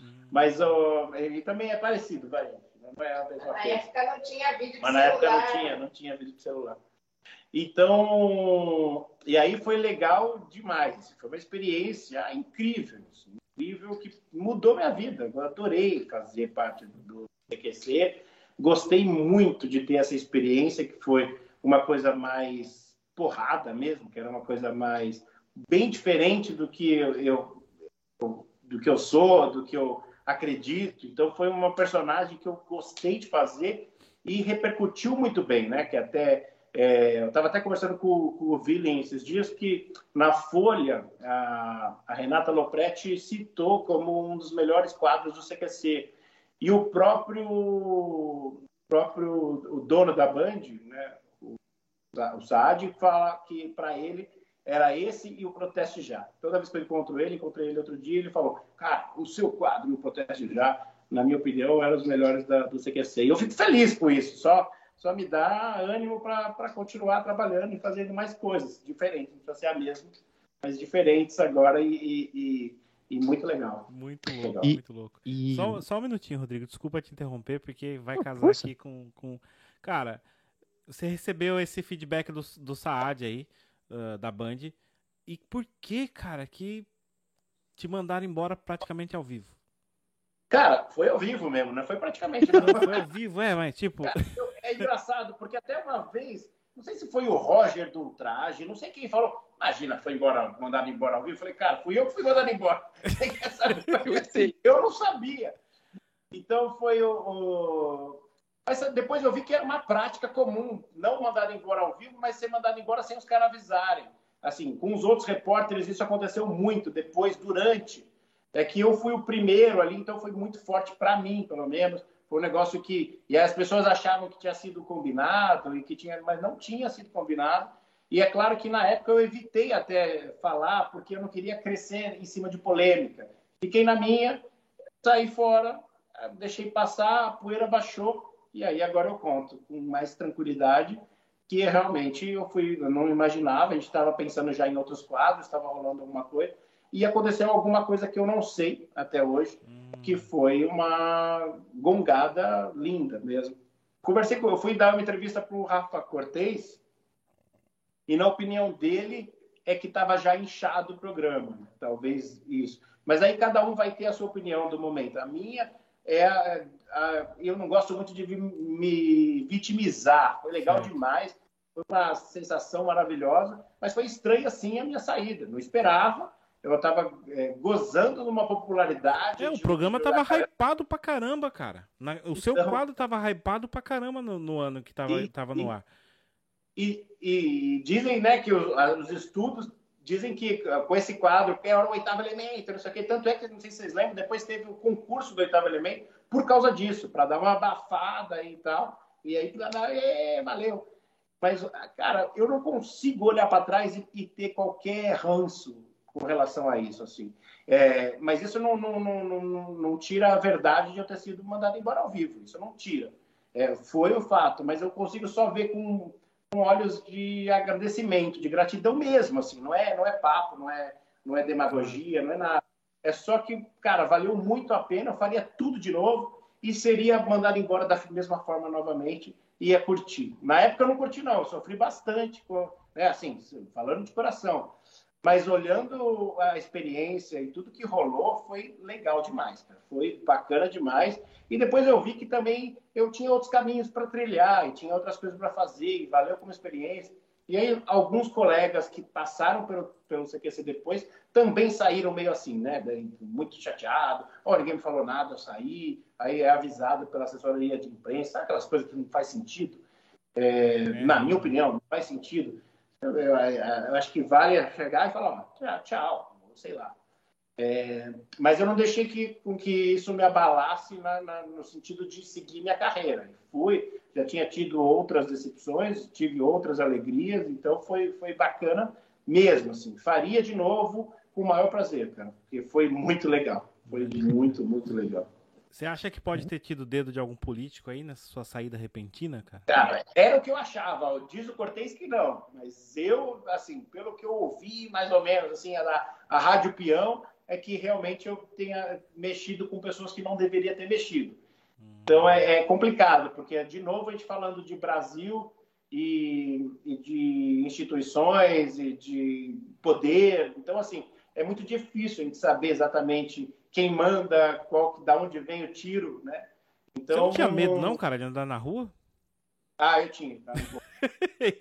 Hum. Mas oh, ele também é parecido, vai. Não é a mesma Na coisa. época não tinha vídeo de Mas na época celular. não tinha, não tinha vídeo de celular. Então, e aí foi legal demais. Foi uma experiência incrível, assim, incrível que mudou minha vida. Eu adorei fazer parte do CQC. Gostei muito de ter essa experiência que foi uma coisa mais porrada mesmo, que era uma coisa mais bem diferente do que eu, eu do que eu sou, do que eu acredito. Então foi uma personagem que eu gostei de fazer e repercutiu muito bem, né? Que até é, eu estava até conversando com, com o Villain esses dias que na Folha a, a Renata Lopretti citou como um dos melhores quadros do CQC e o próprio próprio o dono da Band, né? O, o Saad fala que para ele era esse e o Proteste Já. Toda vez que eu encontro ele, encontrei ele outro dia, ele falou, cara, o seu quadro e o Proteste Já, na minha opinião, eram os melhores da, do CQC. E eu fico feliz com isso, só, só me dá ânimo para continuar trabalhando e fazendo mais coisas diferentes. Não precisa ser a mesma, mas diferentes agora e, e, e, e muito legal. Muito louco, E- muito louco. E Só, só um minutinho, Rodrigo. Desculpa te interromper, porque vai Não, casar força. aqui com, com. Cara, você recebeu esse feedback do, do Saad aí, ah, da Band. E por que, cara, que te mandaram embora praticamente ao vivo? Cara, foi ao vivo mesmo, né? Foi praticamente. Não foi ao vivo, é, mas tipo. Cara, eu- é engraçado, porque até uma vez, não sei se foi o Roger do Ultraje, não sei quem falou, imagina, foi embora, mandado embora ao vivo. Eu falei, cara, fui eu que fui mandado embora. Eu não sabia. Então foi o. o- Mas depois eu vi que era uma prática comum, não mandado embora ao vivo, mas ser mandado embora sem os caras avisarem. Assim, com os outros repórteres, isso aconteceu muito, depois, durante. É que eu fui o primeiro ali, então foi muito forte para mim, pelo menos. Foi um negócio que. E as pessoas achavam que tinha sido combinado, e que tinha, mas não tinha sido combinado. E é claro que na época eu evitei até falar, porque eu não queria crescer em cima de polêmica. Fiquei na minha, saí fora, deixei passar, a poeira baixou, e aí agora eu conto com mais tranquilidade que realmente eu fui, eu não imaginava, a gente estava pensando já em outros quadros, estava rolando alguma coisa, e aconteceu alguma coisa que eu não sei até hoje, hum, que foi uma gongada linda mesmo. Conversei com, eu fui dar uma entrevista para o Rafa Cortez, e na opinião dele é que estava já inchado o programa, né? talvez isso. Mas aí cada um vai ter a sua opinião do momento. A minha é, a- a- eu não gosto muito de vi- me vitimizar. Foi legal Sim. demais, foi uma sensação maravilhosa, mas foi estranha assim a minha saída. Não esperava. Eu estava gozando de uma popularidade. É, o programa tava hypado pra caramba, cara. Na- o seu Então- quadro tava hypado pra caramba no, no ano que tava, E- tava no ar. E, e dizem, né, que os, os estudos dizem que ah, com esse quadro, que era o oitavo elemento, não sei o quê, tanto é que, não sei se vocês lembram, depois teve o concurso do oitavo elemento por causa disso, para dar uma abafada e tal. E aí, "Ê, valeu. Mas, ah, cara, eu não consigo olhar para trás e, e ter qualquer ranço com relação a isso, assim. É, mas isso não, não, não, não, tira a verdade de eu ter sido mandado embora ao vivo. Isso não tira. É, foi o fato, mas eu consigo só ver com com olhos de agradecimento, de gratidão mesmo, assim, não é, não é papo, não é, não é demagogia, não é nada. É só que, cara, valeu muito a pena, eu faria tudo de novo e seria mandado embora da mesma forma novamente e ia curtir. Na época eu não curti não, eu sofri bastante, com, né, assim, falando de coração. Mas olhando a experiência e tudo que rolou, foi legal demais, cara. Foi bacana demais. E depois eu vi que também eu tinha outros caminhos para trilhar e tinha outras coisas para fazer, e valeu como experiência. E aí, alguns colegas que passaram pelo, pelo CQC depois também saíram meio assim, né? Muito chateado. Oh, ninguém me falou nada, eu saí. Aí é avisado pela assessoria de imprensa, aquelas coisas que não faz sentido. É, Na minha opinião, não faz sentido. Eu, eu- eu acho que vale chegar e falar, ó, tchau, sei lá. É, mas eu não deixei que, com que isso me abalasse na- na- no sentido de seguir minha carreira. Fui, já tinha tido outras decepções, tive outras alegrias, então foi, foi bacana mesmo. Assim. Faria de novo com o maior prazer, cara, porque foi muito legal. Foi muito, muito legal. Você acha que pode ter tido dedo de algum político aí nessa sua saída repentina, cara? Cara, era o que eu achava. Diz o Cortez que não. Mas eu, assim, pelo que eu ouvi, mais ou menos, assim, a, a Rádio Peão, é que realmente eu tenha mexido com pessoas que não deveria ter mexido. Então é, é complicado, porque de novo a gente falando de Brasil e, e, de instituições e de poder. Então, assim, é muito difícil a gente saber exatamente quem manda, qual, da onde vem o tiro, né? Então, Você não tinha medo, não, cara, de andar na rua? Ah, eu tinha. Tá? eu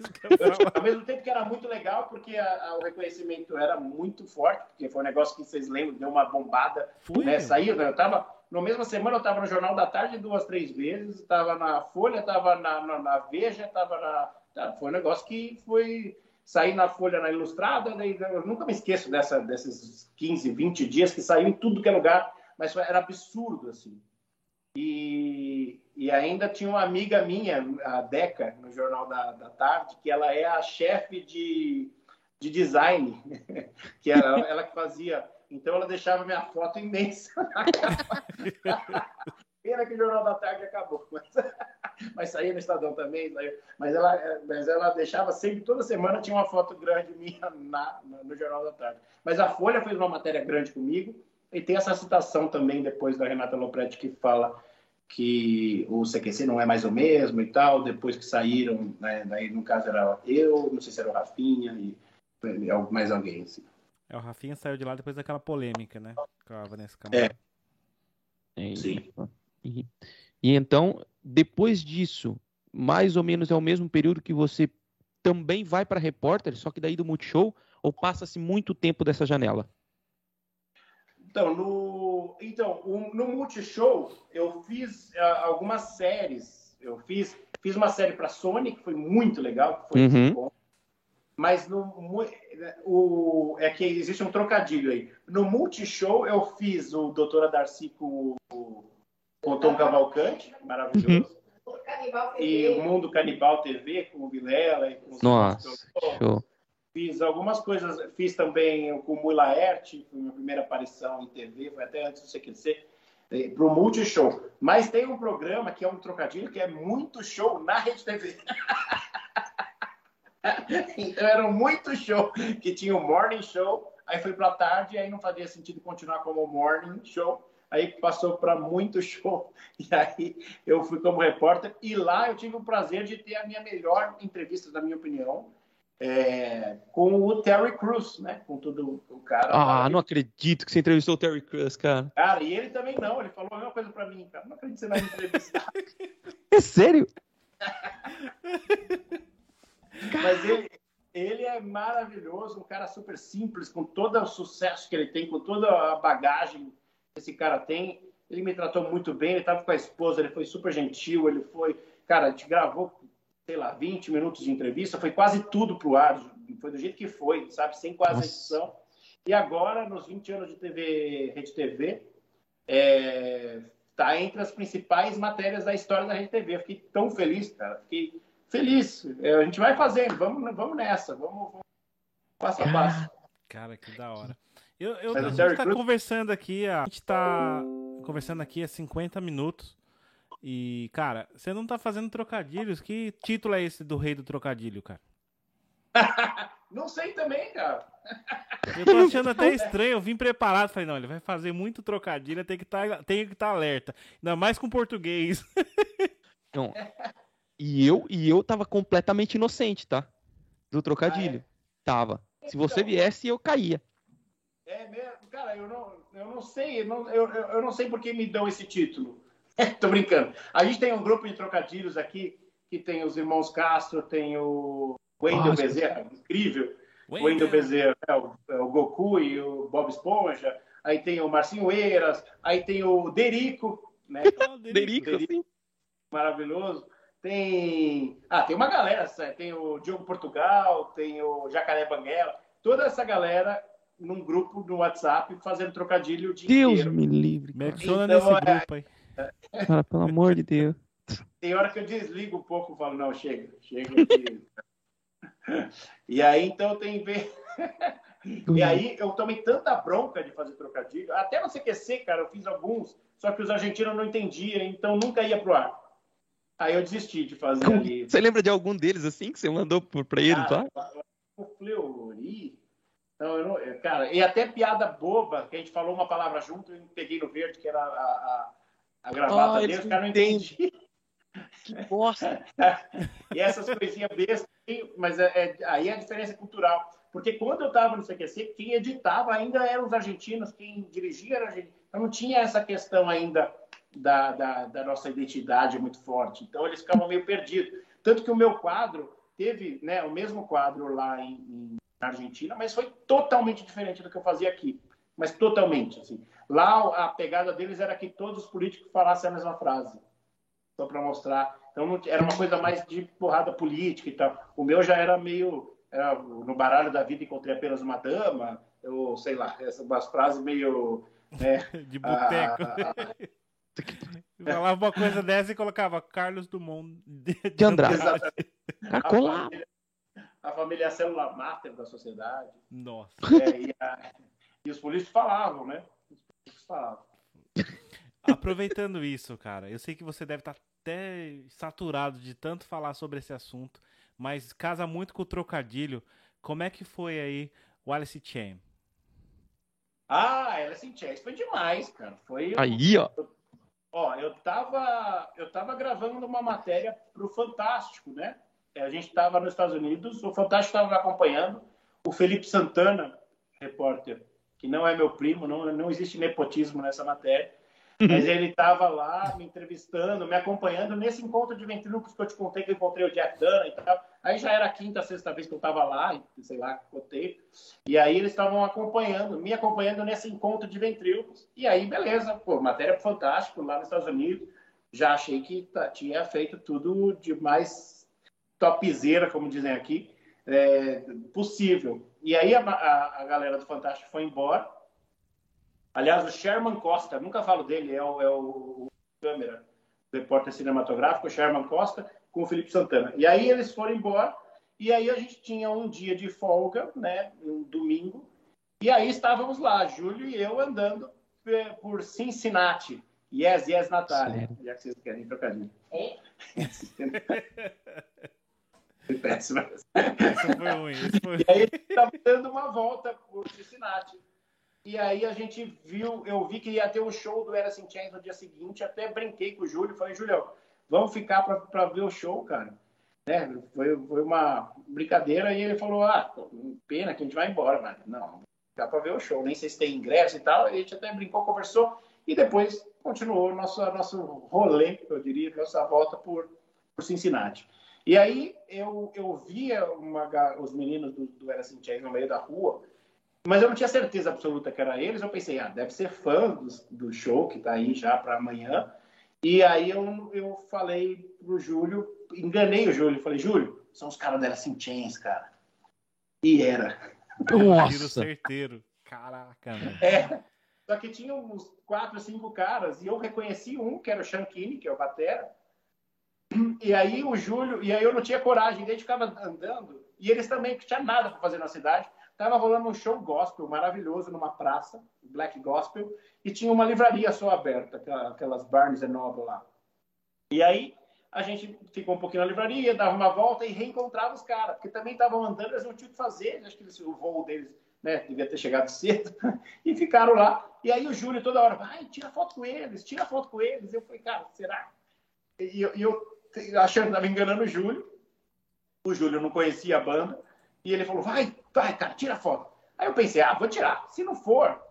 tinha. Ao mesmo tempo que era muito legal, porque a, a, o reconhecimento era muito forte, porque foi um negócio que vocês lembram, deu uma bombada, Fui, né? Saiu, né? Eu tava, na mesma semana eu estava no Jornal da Tarde duas, três vezes, estava na Folha, estava na, na, na, Veja, estava na... Tá, foi um negócio que foi sair na Folha, na Ilustrada, daí, eu nunca me esqueço dessa, desses 15, 20 dias que saiu em tudo que é lugar, mas era absurdo, assim. E, e ainda tinha uma amiga minha, a Deca, no Jornal da, da Tarde, que ela é a chefe de, de design, que era ela que fazia. Então ela deixava minha foto imensa na capa. Pena que o Jornal da Tarde acabou, mas, mas saía no Estadão também. Mas, ela, mas ela deixava sempre, toda semana tinha uma foto grande minha na, no Jornal da Tarde. Mas a Folha fez uma matéria grande comigo, e tem essa citação também depois da Renata Lopretti que fala que o CQC não é mais o mesmo e tal, depois que saíram, né, daí no caso era eu, não sei se era o Rafinha e mais alguém, assim. É, o Rafinha saiu de lá depois daquela polêmica, né, com a Vanessa Camargo. É. é Sim. E, e então, depois disso, mais ou menos é o mesmo período que você também vai para repórter, só que daí do Multishow, ou passa-se muito tempo dessa janela? Então, no, então, no Multishow, eu fiz uh, algumas séries. Eu fiz, fiz uma série para Sony, que foi muito legal, que foi uhum. bom. Mas no, o, é que existe um trocadilho aí. No Multishow, eu fiz o Doutora Darcy com, com o Tom Cavalcante, maravilhoso. Uhum. E o Mundo Canibal TV, com o Vilela. E com Nossa, show. Fiz algumas coisas, fiz também com o Mui Laerte, foi minha primeira aparição em TV, foi até antes do CQC, eh, para o Multishow. Mas tem um programa que é um trocadilho, que é muito show na Rede TV. então era muito show, que tinha o Morning Show, aí foi para tarde, aí não fazia sentido continuar como Morning Show, aí passou para muito show, e aí eu fui como repórter, e lá eu tive o prazer de ter a minha melhor entrevista, na minha opinião, é, com o Terry Crews, né? Com tudo o cara. Ah, não acredito que você entrevistou o Terry Crews, cara. Cara, e ele também não. Ele falou a mesma coisa pra mim, cara. Não acredito que você vai me entrevistar. é sério? Mas ele, ele é maravilhoso, um cara super simples, com todo o sucesso que ele tem, com toda a bagagem esse cara tem. Ele me tratou muito bem, ele estava com a esposa, ele foi super gentil, ele foi. Cara, a gente gravou sei lá, 20 minutos de entrevista, foi quase tudo pro ar, foi do jeito que foi, sabe, sem quase Nossa. edição. E agora, nos 20 anos de TV, Rede TV, é, tá entre as principais matérias da história da Rede TV. Eu fiquei tão feliz, cara, fiquei feliz. É, a gente vai fazendo, vamos, vamos nessa, vamos, vamos passo a passo. Cara, que da hora. Eu, eu, a gente tá conversando aqui, a gente tá conversando aqui há 50 minutos. E, cara, você não tá fazendo trocadilhos? Que título é esse do rei do trocadilho, cara? não sei também, cara. Eu tô achando até estranho, eu vim preparado, falei, não, ele vai fazer muito trocadilho, tem que tá, tem que estar tá alerta. Ainda mais com português. Não. E eu, e eu tava completamente inocente, tá? Do trocadilho. Ah, é? Tava. Se você então, viesse, eu caía. É mesmo? Cara, eu não, eu não sei, eu não, eu, eu não sei por que me dão esse título. Tô brincando. A gente tem um grupo de trocadilhos aqui, que tem os irmãos Castro, tem o Wendel Bezerra, incrível. O Wendel Bezerra é o, é o, Goku e o Bob Esponja. Aí tem o Marcinho Eiras, aí tem o Derico, né? Oh, Derico, Derico, sim. Maravilhoso. Tem. Ah, tem uma galera, tem o Diogo Portugal, tem o Jacaré Banguela, toda essa galera num grupo no WhatsApp fazendo trocadilho de Deus inteiro. me livre. Me adiciona então, nesse é, grupo aí. Cara, pelo amor de Deus. Tem hora que eu desligo um pouco e falo, não, chega, chega aqui. e aí, então, tem ver. e aí, eu tomei tanta bronca de fazer trocadilho. Até no CQC, cara, eu fiz alguns, só que os argentinos não entendiam, então nunca ia pro ar. Aí eu desisti de fazer ali. Você lembra de algum deles, assim, que você mandou pra ele, tá? O Fleury... Não, eu não, cara, e até piada boba, que a gente falou uma palavra junto, eu peguei no verde, que era a, a, a gravata Ah, dele, os caras não entendiam. Que bosta. e essas coisinhas bestas, mas é, é- aí é a diferença cultural. Porque quando eu estava no CQC, quem editava ainda eram os argentinos, quem dirigia era argentino. Então não tinha essa questão ainda da, da, da nossa identidade muito forte. Então eles ficavam meio perdidos. Tanto que o meu quadro teve né, o mesmo quadro lá em, em- na Argentina, mas foi totalmente diferente do que eu fazia aqui. Mas totalmente. Assim. Lá a pegada deles era que todos os políticos falassem a mesma frase só para mostrar. Então não- era uma coisa mais de porrada política e tal. O meu já era meio era no baralho da vida encontrei apenas uma dama, eu sei lá, essas umas frases meio né, De boteco. Falava uma coisa dessa e colocava Carlos Dumont de, De Andrade. exatamente. Cara, a, colava. família, a família é a célula máter da sociedade. Nossa. É, e, a- e os políticos falavam, né? Os políticos falavam. Aproveitando isso, cara, eu sei que você deve estar até saturado de tanto falar sobre esse assunto, mas casa muito com o trocadilho. Como é que foi aí o Alice Chain? Ah, ela sentia, isso foi demais, cara. Foi Aí, ó. Ó, eu tava, eu tava gravando uma matéria pro Fantástico, né? É, A gente estava nos Estados Unidos, o Fantástico estava acompanhando, o Felipe Santana, repórter, que não é meu primo, não, não existe nepotismo nessa matéria, mas ele estava lá me entrevistando, me acompanhando nesse encontro de ventrílocos que eu te contei que eu encontrei o Jack Dana e tal. Aí já era a quinta, sexta vez que eu estava lá, sei lá, contei. E aí eles estavam acompanhando, me acompanhando nesse encontro de ventrílocos. E aí, beleza, pô, matéria fantástico lá nos Estados Unidos. Já achei que tá- tinha feito tudo de mais topzera, como dizem aqui, é, possível. E aí a, a- a galera do Fantástico foi embora. Aliás, o Sherman Costa, nunca falo dele, é o, é o, o câmera, o repórter cinematográfico, o Sherman Costa, com o Felipe Santana. E aí eles foram embora, e aí a gente tinha um dia de folga, né, um domingo, e aí estávamos lá, Júlio e eu andando por Cincinnati. Yes, yes, Natália. Sério? Já que vocês querem trocadilho. É? Foi péssimo. Esse foi ruim. Esse foi... E aí ele estava dando uma volta por Cincinnati. E aí a gente viu, eu vi que ia ter um show do Era in Chains no dia seguinte, até brinquei com o Júlio, falei, Julião, vamos ficar para ver o show, cara. Né? Foi, foi uma brincadeira e ele falou, ah, pena que a gente vai embora, mas não, dá para ver o show, nem sei se tem ingresso e tal. A gente até brincou, conversou e depois continuou nosso, nosso rolê, eu diria, nossa volta por, por Cincinnati. E aí eu, eu via uma, os meninos do, do Era in Chains no meio da rua, mas eu não tinha certeza absoluta que era eles. Eu pensei, ah, deve ser fã do, do show que tá aí já para amanhã. E aí eu, eu falei pro Júlio, enganei o Júlio, falei, Júlio, são os caras da Era in Chains, cara. E era. Tiro Nossa. certeiro. Caraca, mano. É. Só que tinha uns quatro, cinco caras, e eu reconheci um, que era o Shankini, que é o Batera. E aí o Júlio, e aí eu não tinha coragem, a gente ficava andando, e eles também, que tinha nada para fazer na cidade. Tava rolando um show gospel maravilhoso numa praça, Black Gospel, e tinha uma livraria só aberta, aquela- aquelas Barnes Noble lá. E aí a gente ficou um pouquinho na livraria, dava uma volta e reencontrava os caras, porque também estavam andando, eles não tinham o que fazer, acho que eles- o voo deles né, devia ter chegado cedo, e ficaram lá. E aí o Júlio toda hora, vai, tira foto com eles, tira foto com eles. Eu falei, cara, será? E eu, eu achando que estava enganando o Júlio, o Júlio não conhecia a banda, e ele falou, vai, vai, cara, tira foto. Aí eu pensei, ah, vou tirar. Se não for.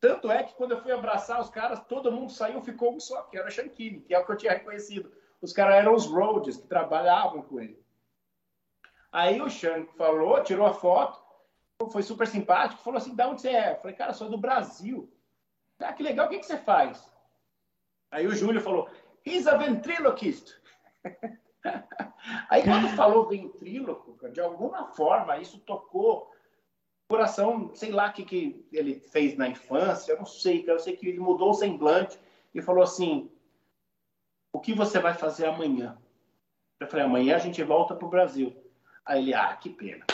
Tanto é que quando eu fui abraçar os caras, todo mundo saiu, ficou um só, que era Shankini, que é o que eu tinha reconhecido. Os caras eram os Rhodes, que trabalhavam com ele. Aí o Shank falou, tirou a foto, foi super simpático, falou assim, da onde você é? Eu falei, cara, sou do Brasil. Ah, que legal, o que, que você faz? Aí o Júlio falou, he's a ventriloquist. Aí quando falou ventríloco, de alguma forma isso tocou o coração, sei lá o que, que ele fez na infância, eu não sei, eu sei que ele mudou o semblante e falou assim, o que você vai fazer amanhã? Eu falei, amanhã a gente volta pro Brasil. Aí ele, ah, que pena.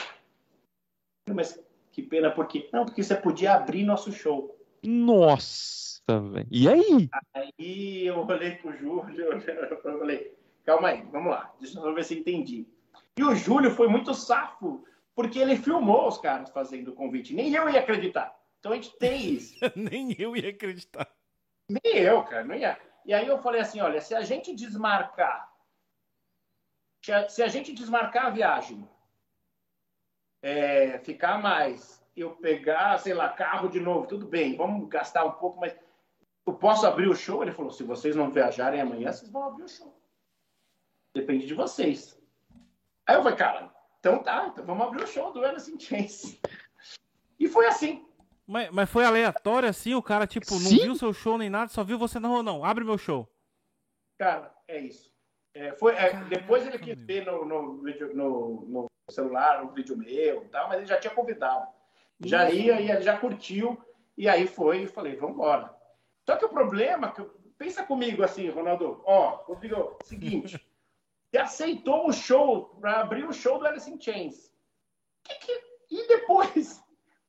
Mas que pena por quê? Não, porque você podia abrir nosso show. Nossa, velho. E aí? Aí eu olhei pro Júlio, eu falei, calma aí, vamos lá, deixa eu ver se eu entendi. E o Júlio foi muito safo, porque ele filmou os caras fazendo o convite. Nem eu ia acreditar. Então a gente tem isso. Nem eu ia acreditar. Nem eu, cara, não ia. E aí eu falei assim, olha, se a gente desmarcar, se a gente desmarcar a viagem, é, ficar mais, eu pegar, sei lá, carro de novo, tudo bem, vamos gastar um pouco, mas eu posso abrir o show? Ele falou, se vocês não viajarem amanhã, vocês vão abrir o show. Depende de vocês. Aí eu falei, cara, então tá, então vamos abrir o show do Alice in Chains. E foi assim. Mas, mas foi aleatório assim? O cara, tipo, não Sim. viu seu show nem nada, só viu você, não, não, abre meu show. Cara, é isso. É, foi, é, Caraca, depois ele quis meu. ver no, no, vídeo- no, no celular, no vídeo meu e tal, mas ele já tinha convidado. Já ia, ia, já curtiu, e aí foi e falei, vamos embora. Só que o problema, eu- pensa comigo assim, Ronaldo, ó, Rodrigo, seguinte, você aceitou o show para abrir o show do Alice in Chains. Que que- e depois?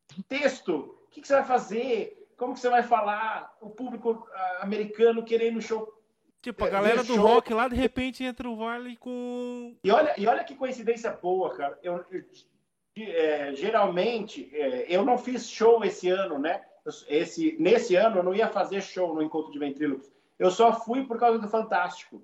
Texto, o que, que você vai fazer? Como que você vai falar? O público ah, americano querendo o show Tipo, a É, galera do show? rock lá, de repente, entra o Varley com. E olha, e olha que coincidência boa, cara. Eu, eu- é, geralmente, é, eu não fiz show esse ano, né? Esse, nesse ano, eu não ia fazer show no Encontro de Ventrílocos. Eu só fui por causa do Fantástico.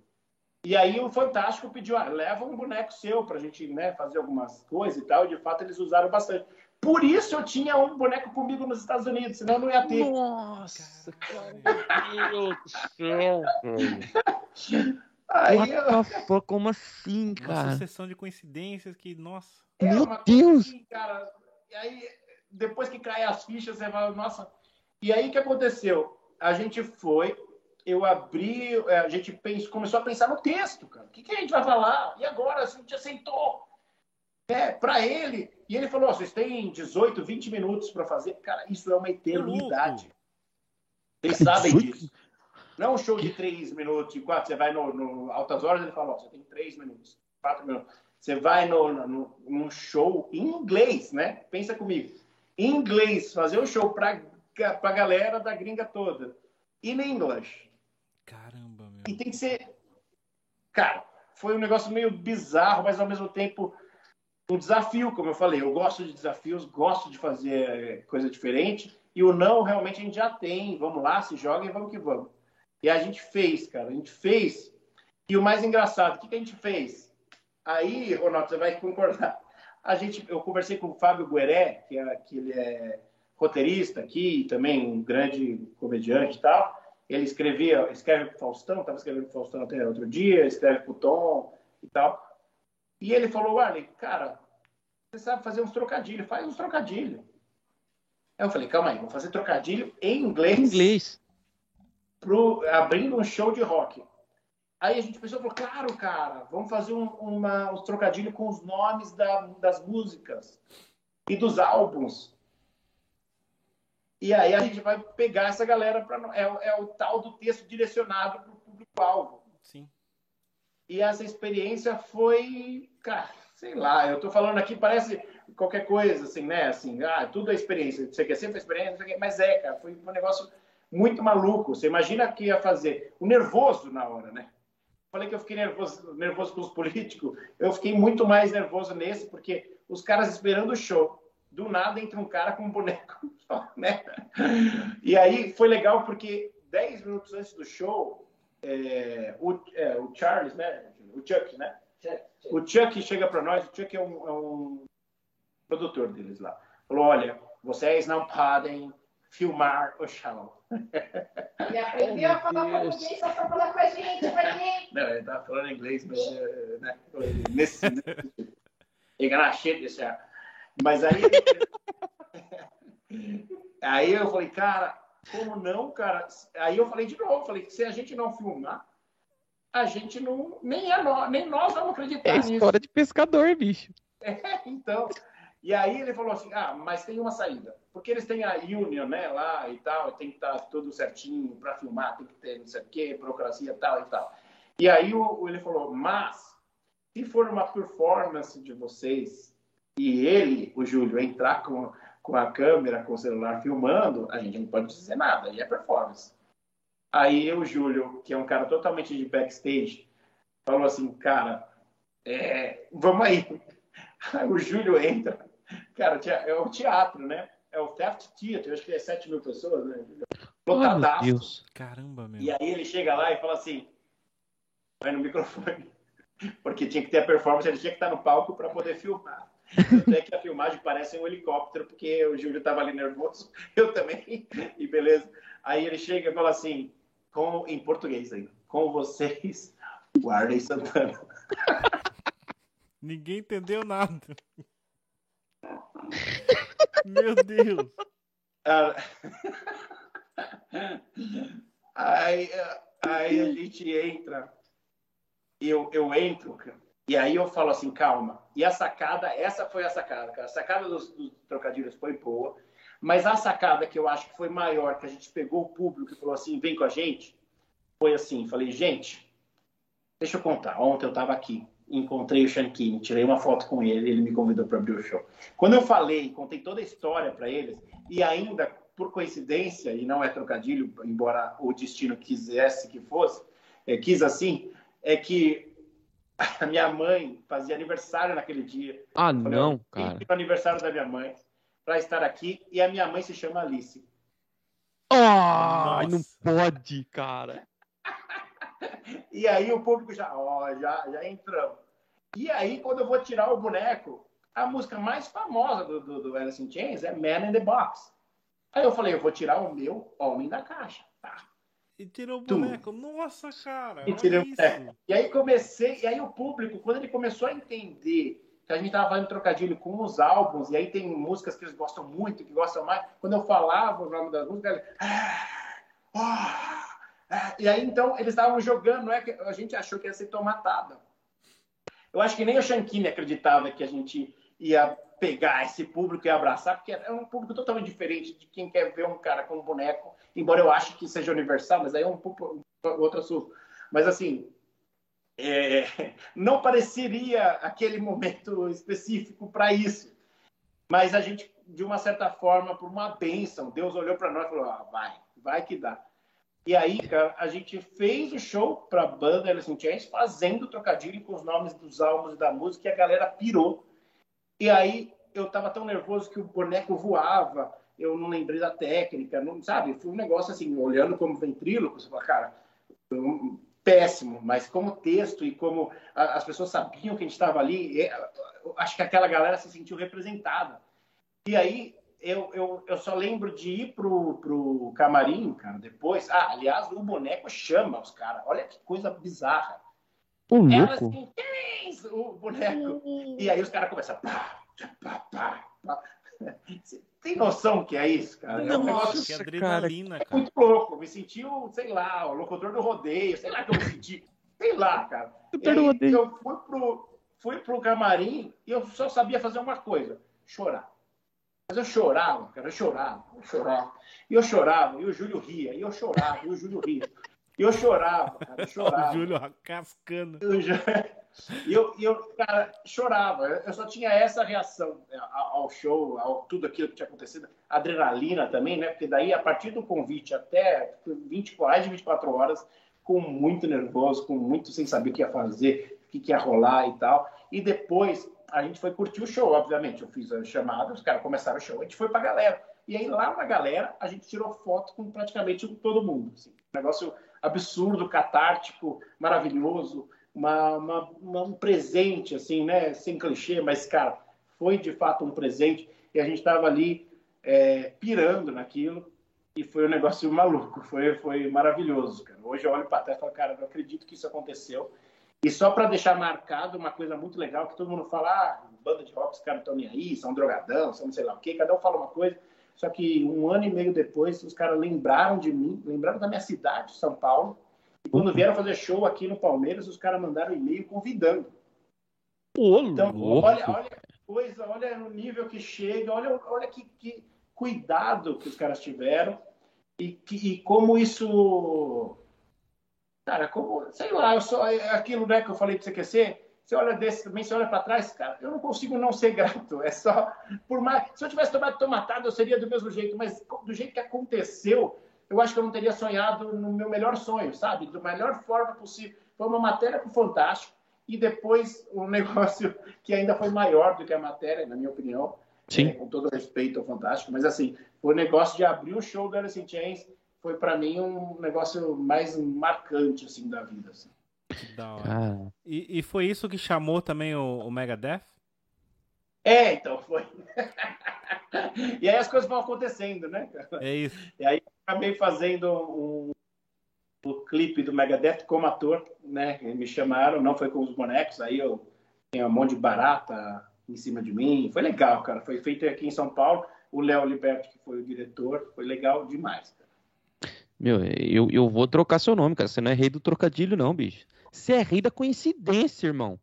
E aí o Fantástico pediu, ah, leva um boneco seu pra gente né, fazer algumas coisas e tal. E de fato, eles usaram bastante. Por isso eu tinha um boneco comigo nos Estados Unidos, senão eu não ia ter. Nossa. Meu Deus do céu. Aí, eu-? Como assim, Uma cara? sucessão de coincidências que, nossa. É Meu uma coisa Deus! assim, cara. E aí, depois que cai as fichas, você fala, nossa. E aí, o que aconteceu? A gente foi, eu abri, é, a gente pensou, começou a pensar no texto, cara. O que, que a gente vai falar? E agora? A gente aceitou. É, para ele. E ele falou: vocês têm 18, 20 minutos para fazer. Cara, isso é uma eternidade. Vocês sabem 18? disso. Não é um show de 3 minutos e 4. Você vai no, no Altas Horas ele fala: ó, você tem 3 minutos, 4 minutos. Você vai no, no, num show em inglês, né? Pensa comigo. Em inglês, fazer um show para a galera da gringa toda. In English. Caramba, meu. E tem que ser. Cara, foi um negócio meio bizarro, mas ao mesmo tempo um desafio, como eu falei. Eu gosto de desafios, gosto de fazer coisa diferente. E o não, realmente, a gente já tem. Vamos lá, se joga e vamos que vamos. E a gente fez, cara. A gente fez. E o mais engraçado, o que, que a gente fez? Aí, Ronaldo, você vai concordar. A gente, eu conversei com o Fábio Gueré, que, é, que ele é roteirista aqui, também um grande comediante e tal. Ele escrevia, escreve pro Faustão, estava escrevendo pro Faustão até outro dia, escreve pro Tom e tal. E ele falou, Arley, cara, você sabe fazer uns trocadilhos, faz uns trocadilhos. Aí eu falei, calma aí, vou fazer trocadilho em inglês, Inglês. Pro, abrindo um show de rock. Aí a gente pensou, falou, claro, cara, vamos fazer um, uma, uns trocadilhos com os nomes da, das músicas e dos álbuns. E aí a gente vai pegar essa galera para é, é o tal do texto direcionado para o público-alvo. Sim. E essa experiência foi, cara, sei lá, eu tô falando aqui, parece qualquer coisa, assim, né? Assim, ah, tudo é experiência. Você quer sempre experiência, mas é, cara, foi um negócio muito maluco. Você imagina que ia fazer o nervoso na hora, né? Falei que eu fiquei nervoso, nervoso com os políticos. Eu fiquei muito mais nervoso nesse, porque os caras esperando o show. Do nada entra um cara com um boneco, né? E aí foi legal porque 10 minutos antes do show, é, o, é, o Charles, né? O Chuck, né? O Chuck chega para nós, o Chuck é um, é um produtor deles lá. Falou: olha, vocês não podem filmar o show. Ele aprendeu a falar português só pra falar com a gente, com a gente. Não, ele tava falando inglês, mas eh, né, nesse, shit yourself. Mas aí aí eu falei, cara, como não, cara? Aí eu falei de novo, falei, se a gente não filmar, a gente não nem é nós, nem nós vamos acreditar É nisso. história de pescador, bicho. Então, e aí ele falou assim, ah, mas tem uma saída. Porque eles têm a Union, né, lá e tal, tem que estar tudo certinho para filmar, tem que ter não sei o quê, burocracia tal e tal. E aí o, ele falou, mas se for uma performance de vocês e ele, o Júlio, entrar com, com a câmera, com o celular filmando, a gente não pode dizer nada, aí é performance. Aí o Júlio, que é um cara totalmente de backstage, falou assim, cara, é, vamos aí. Aí o Júlio entra Cara, é o teatro, né? É o Theft Theater, acho que é 7 mil pessoas, né? Ai, meu. Deus. Caramba, meu. E aí ele chega lá e fala assim, vai no microfone, porque tinha que ter a performance, ele tinha que estar no palco para poder filmar. Até que a filmagem parece um helicóptero, porque o Júlio estava ali nervoso, eu também, e beleza. Aí ele chega e fala assim, com, em português ainda, com vocês, Guarda Santana. Ninguém entendeu nada. Meu Deus. Aí, aí a gente entra, eu, eu entro, e aí eu falo assim, calma. E a sacada, essa foi a sacada, cara. A sacada dos, dos trocadilhos foi boa, mas a sacada que eu acho que foi maior, que a gente pegou o público e falou assim, vem com a gente, foi assim, falei, gente, deixa eu contar. Ontem eu estava aqui, encontrei o Shankini, tirei uma foto com ele, ele me convidou para abrir o show. Quando eu falei, contei toda a história para eles, e ainda, por coincidência, e não é trocadilho, embora o destino quisesse que fosse, é, quis assim, é que a minha mãe fazia aniversário naquele dia. Ah, Falei, não, eu cara. o aniversário da minha mãe para estar aqui, e a minha mãe se chama Alice. Ai, não Nossa. pode, cara. E aí o público já, ó, já, já entramos. E aí, quando eu vou tirar o boneco, a música mais famosa do, do, do Alice in Chains é Man in the Box. Aí eu falei, eu vou tirar o meu Homem da Caixa. Tá. E tirou o boneco. Nossa, cara. E tirei o boneco. E aí comecei, e aí o público, quando ele começou a entender que a gente tava fazendo trocadilho com os álbuns, e aí tem músicas que eles gostam muito, que gostam mais, quando eu falava o nome das músicas, ele... "Ah, ah." E aí então eles estavam jogando, não é que a gente achou que ia ser tomatada. Eu acho que nem o Shankini acreditava que a gente ia pegar esse público e abraçar, porque é um público totalmente diferente de quem quer ver um cara com um boneco, embora eu ache que seja universal, mas aí é um outro assunto. Mas assim, é, não pareceria aquele momento específico para isso. Mas a gente, de uma certa forma, por uma bênção, Deus olhou para nós e falou: ah, vai, vai que dá. E aí, cara, a gente fez o show para a banda Alice in Chains, fazendo trocadilho com os nomes dos álbuns e da música, e a galera pirou. E aí, eu tava tão nervoso que o boneco voava, eu não lembrei da técnica, não sabe? Foi um negócio assim, olhando como ventríloco, você fala, cara, um- péssimo, mas como texto e como a- as pessoas sabiam que a gente estava ali, é, acho que aquela galera se sentiu representada. E aí eu, eu, eu só lembro de ir pro, pro camarim, cara, depois. Ah, aliás, o boneco chama os caras. Olha que coisa bizarra. Ô, Ela louco. assim, "Tens", o boneco. E aí os caras começam. Pá, pá, pá, pá. Você tem noção que é isso, cara? É um negócio Que adrenalina, cara. muito louco. Eu me senti, o, sei lá, o locutor do rodeio, sei lá que eu me senti. Sei lá, cara. E do aí, eu fui pro, fui pro camarim e eu só sabia fazer uma coisa: chorar. Mas eu chorava, cara, eu chorava, eu chorava. E eu chorava, e o Júlio ria, e eu chorava, e o Júlio ria. E eu chorava, cara, eu O chorava. Júlio cascando. E eu, eu, cara, chorava. Eu só tinha essa reação né, ao show, ao tudo aquilo que tinha acontecido. Adrenalina também, né? Porque daí, a partir do convite até 20, mais de 24 horas, com muito nervoso, com muito sem saber o que ia fazer, o que ia rolar e tal. E depois, a gente foi curtir o show, obviamente. Eu fiz a chamada, os caras começaram o show, a gente foi pra galera. E aí, lá na galera, a gente tirou foto com praticamente todo mundo. assim. Um negócio absurdo, catártico, maravilhoso uma, uma- uma- um presente, assim, né? Sem clichê, mas, cara, foi de fato um presente e a gente estava ali é, pirando naquilo e foi um negócio maluco, foi, foi maravilhoso, cara. Hoje eu olho para trás e falo, cara, não acredito que isso aconteceu. E só para deixar marcado uma coisa muito legal, que todo mundo fala, ah, banda de rock, os caras estão nem aí, são drogadão, são não sei lá o quê, cada um fala uma coisa. Só que um ano e meio depois, os caras lembraram de mim, lembraram da minha cidade, São Paulo, e quando vieram fazer show aqui no Palmeiras, os caras mandaram e-mail convidando. Ô, Então, louco. olha, olha que coisa, olha o nível que chega, olha, olha que, que cuidado que os caras tiveram e, que, e como isso. Cara, como, sei lá, eu só, é aquilo né, que eu falei para você quer ser. Você olha desse também, você olha para trás, cara, eu não consigo não ser grato. É só. Por mais, se eu tivesse tomado tomatada, eu seria do mesmo jeito, mas do jeito que aconteceu, eu acho que eu não teria sonhado no meu melhor sonho, sabe? Da melhor forma possível. Foi uma matéria com Fantástico e depois um negócio que ainda foi maior do que a matéria, na minha opinião, Sim. É, com todo respeito ao Fantástico, mas assim, o negócio de abrir o show do Alice in Chains foi para mim um negócio mais marcante assim da vida. Assim. Que da hora. E, e foi isso que chamou também o, o Megadeth? É, então foi. e aí as coisas vão acontecendo, né? cara? É isso. E aí eu acabei fazendo um, o clipe do Megadeth como ator, né? Me chamaram, não foi com os bonecos, aí eu tinha um monte de barata em cima de mim. Foi legal, cara. Foi feito aqui em São Paulo. O Léo Liberto, que foi o diretor, foi legal demais. Meu, eu, eu vou trocar seu nome, cara. Você não é rei do trocadilho, não, bicho. Você é rei da coincidência, irmão.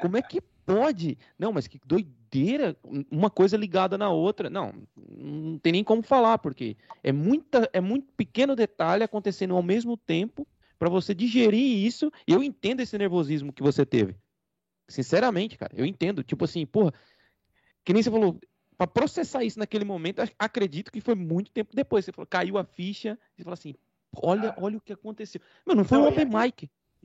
Como é que pode? Não, mas que doideira. Uma coisa ligada na outra. Não, não tem nem como falar, porque é, muita, é muito pequeno detalhe acontecendo ao mesmo tempo para você digerir isso. Eu entendo esse nervosismo que você teve. Sinceramente, cara, eu entendo. Tipo assim, porra, que nem você falou, para processar isso naquele momento, ac- acredito que foi muito tempo depois. Você falou, caiu a ficha, você falou assim, olha, olha o que aconteceu. Meu, não foi um open mic.